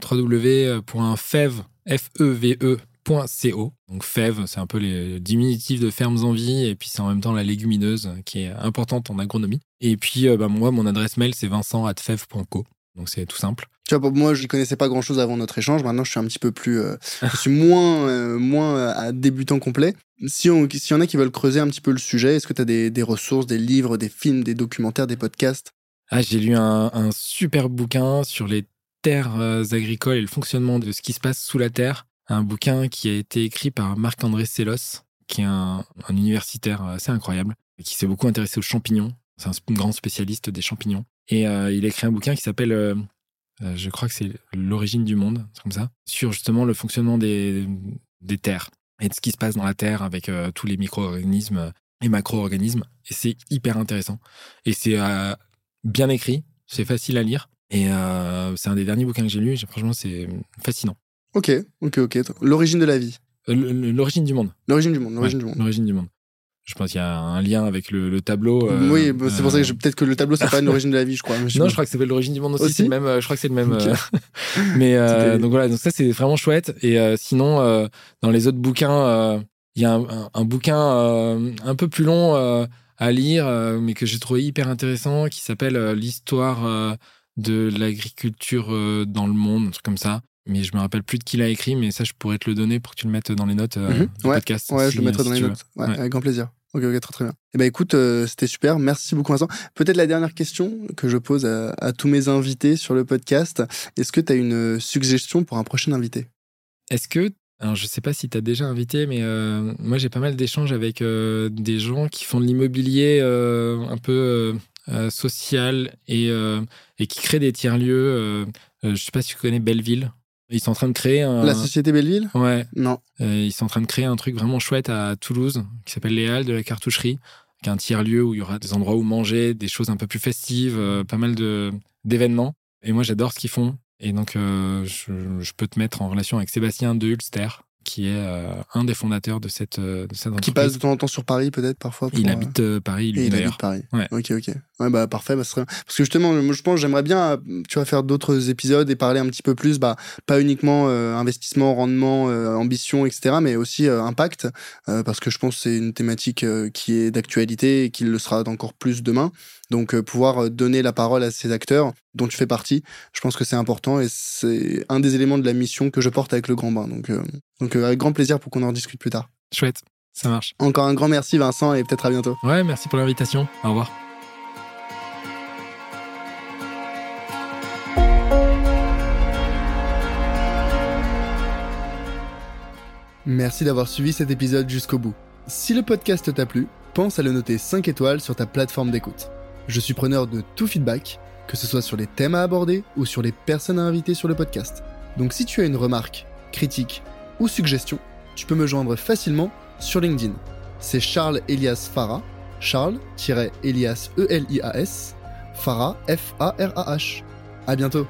F-E-V-E.co. Donc, FEV, c'est un peu les diminutifs de fermes en vie, et puis c'est en même temps la légumineuse euh, qui est importante en agronomie. Et puis, euh, bah, moi, mon adresse mail, c'est vincent.fev.co. Donc, c'est tout simple. Tu vois, moi, je connaissais pas grand-chose avant notre échange. Maintenant, je suis un petit peu plus, euh, je suis moins, euh, moins euh, débutant complet. Si on, s'il y en a qui veulent creuser un petit peu le sujet, est-ce que tu as des, ressources, des livres, des films, des documentaires, des podcasts Ah, j'ai lu un, un super bouquin sur les terres euh, agricoles et le fonctionnement de ce qui se passe sous la terre. Un bouquin qui a été écrit par Marc-André Sellos, qui est un, un universitaire assez incroyable, qui s'est beaucoup intéressé aux champignons. C'est un grand spécialiste des champignons. Et euh, il a écrit un bouquin qui s'appelle, euh, euh, je crois que c'est L'origine du monde, comme ça, sur justement le fonctionnement des, terres et de ce qui se passe dans la terre avec euh, tous les micro-organismes et macro-organismes. Et c'est hyper intéressant. Et c'est euh, bien écrit, c'est facile à lire. Et euh, c'est un des derniers bouquins que j'ai lu. Franchement, c'est fascinant. Ok, ok, ok. L'origine de la vie. Euh, L'origine du monde. L'origine du monde. L'origine Ouais, du monde. L'origine du monde. Je pense qu'il y a un lien avec le, le tableau. euh, oui, bah, c'est pour ça que euh, je- peut-être que le tableau, c'est pas une origine de la vie, je crois. Non, je crois que s'appelle l'origine du monde aussi. Aussi c'est le même. Je crois que c'est le même. Ok. euh, mais euh, donc voilà, donc ça c'est vraiment chouette. Et euh, sinon, euh, dans les autres bouquins, il y a un, un- un bouquin euh, un peu plus long euh, à lire, euh, mais que j'ai trouvé hyper intéressant, qui s'appelle l'histoire de l'agriculture dans le monde, un truc comme ça. Mais je me rappelle plus de qui l'a écrit, mais ça je pourrais te le donner pour que tu le mettes dans les notes euh, Mhm. du Ouais, podcast. Ouais, si- je le mettrai si dans les notes. Ouais, Ouais. Avec grand plaisir. Ok, ok, très très bien. Eh ben écoute, euh, c'était super. Merci beaucoup Vincent. Peut-être la dernière question que je pose à, à tous mes invités sur le podcast. Est-ce que tu as une euh, suggestion pour un prochain invité? Est-ce que, alors je sais pas si tu as déjà invité, mais euh, moi j'ai pas mal d'échanges avec euh, des gens qui font de l'immobilier euh, un peu social et, et qui créent des tiers-lieux. je sais pas si tu connais Belleville. Ils sont en train de créer un. La Société Belleville? Ouais, Non. euh, ils sont en train de créer un truc vraiment chouette à Toulouse qui s'appelle les Halles de la cartoucherie, qui est un tiers-lieu où il y aura des endroits où manger, des choses un peu plus festives, euh, pas mal de d'événements. Et moi, j'adore ce qu'ils font. Et donc, euh, je, je peux te mettre en relation avec Sébastien de Hulster, qui est euh, un des fondateurs de cette, euh, de cette entreprise. Qui passe de temps en temps sur Paris, peut-être, parfois pour, Il euh, habite euh, Paris, lui, il habite Paris. Ouais. Ok, ok. Ouais, bah parfait. Bah, serait... Parce que justement, moi, je pense, j'aimerais bien, tu vas faire d'autres épisodes et parler un petit peu plus, bah, pas uniquement euh, investissement, rendement, ambition, etc., mais aussi impact, parce que je pense que c'est une thématique qui est d'actualité et qui le sera encore plus demain. Donc, euh, pouvoir euh, donner la parole à ces acteurs dont tu fais partie, je pense que c'est important et c'est un des éléments de la mission que je porte avec le Grand Bain. Donc, euh, donc avec grand plaisir pour qu'on en discute plus tard. Chouette, ça marche. Encore un grand merci, Vincent, et peut-être à bientôt. Ouais, merci pour l'invitation. Au revoir. Merci d'avoir suivi cet épisode jusqu'au bout. Si le podcast t'a plu, pense à le noter 5 étoiles sur ta plateforme d'écoute. Je suis preneur de tout feedback, que ce soit sur les thèmes à aborder ou sur les personnes à inviter sur le podcast. Donc si tu as une remarque, critique ou suggestion, tu peux me joindre facilement sur LinkedIn. C'est Charles Elias Farah, Charles-Elias E-L-I-A-S, Farah F-A-R-A-H. À bientôt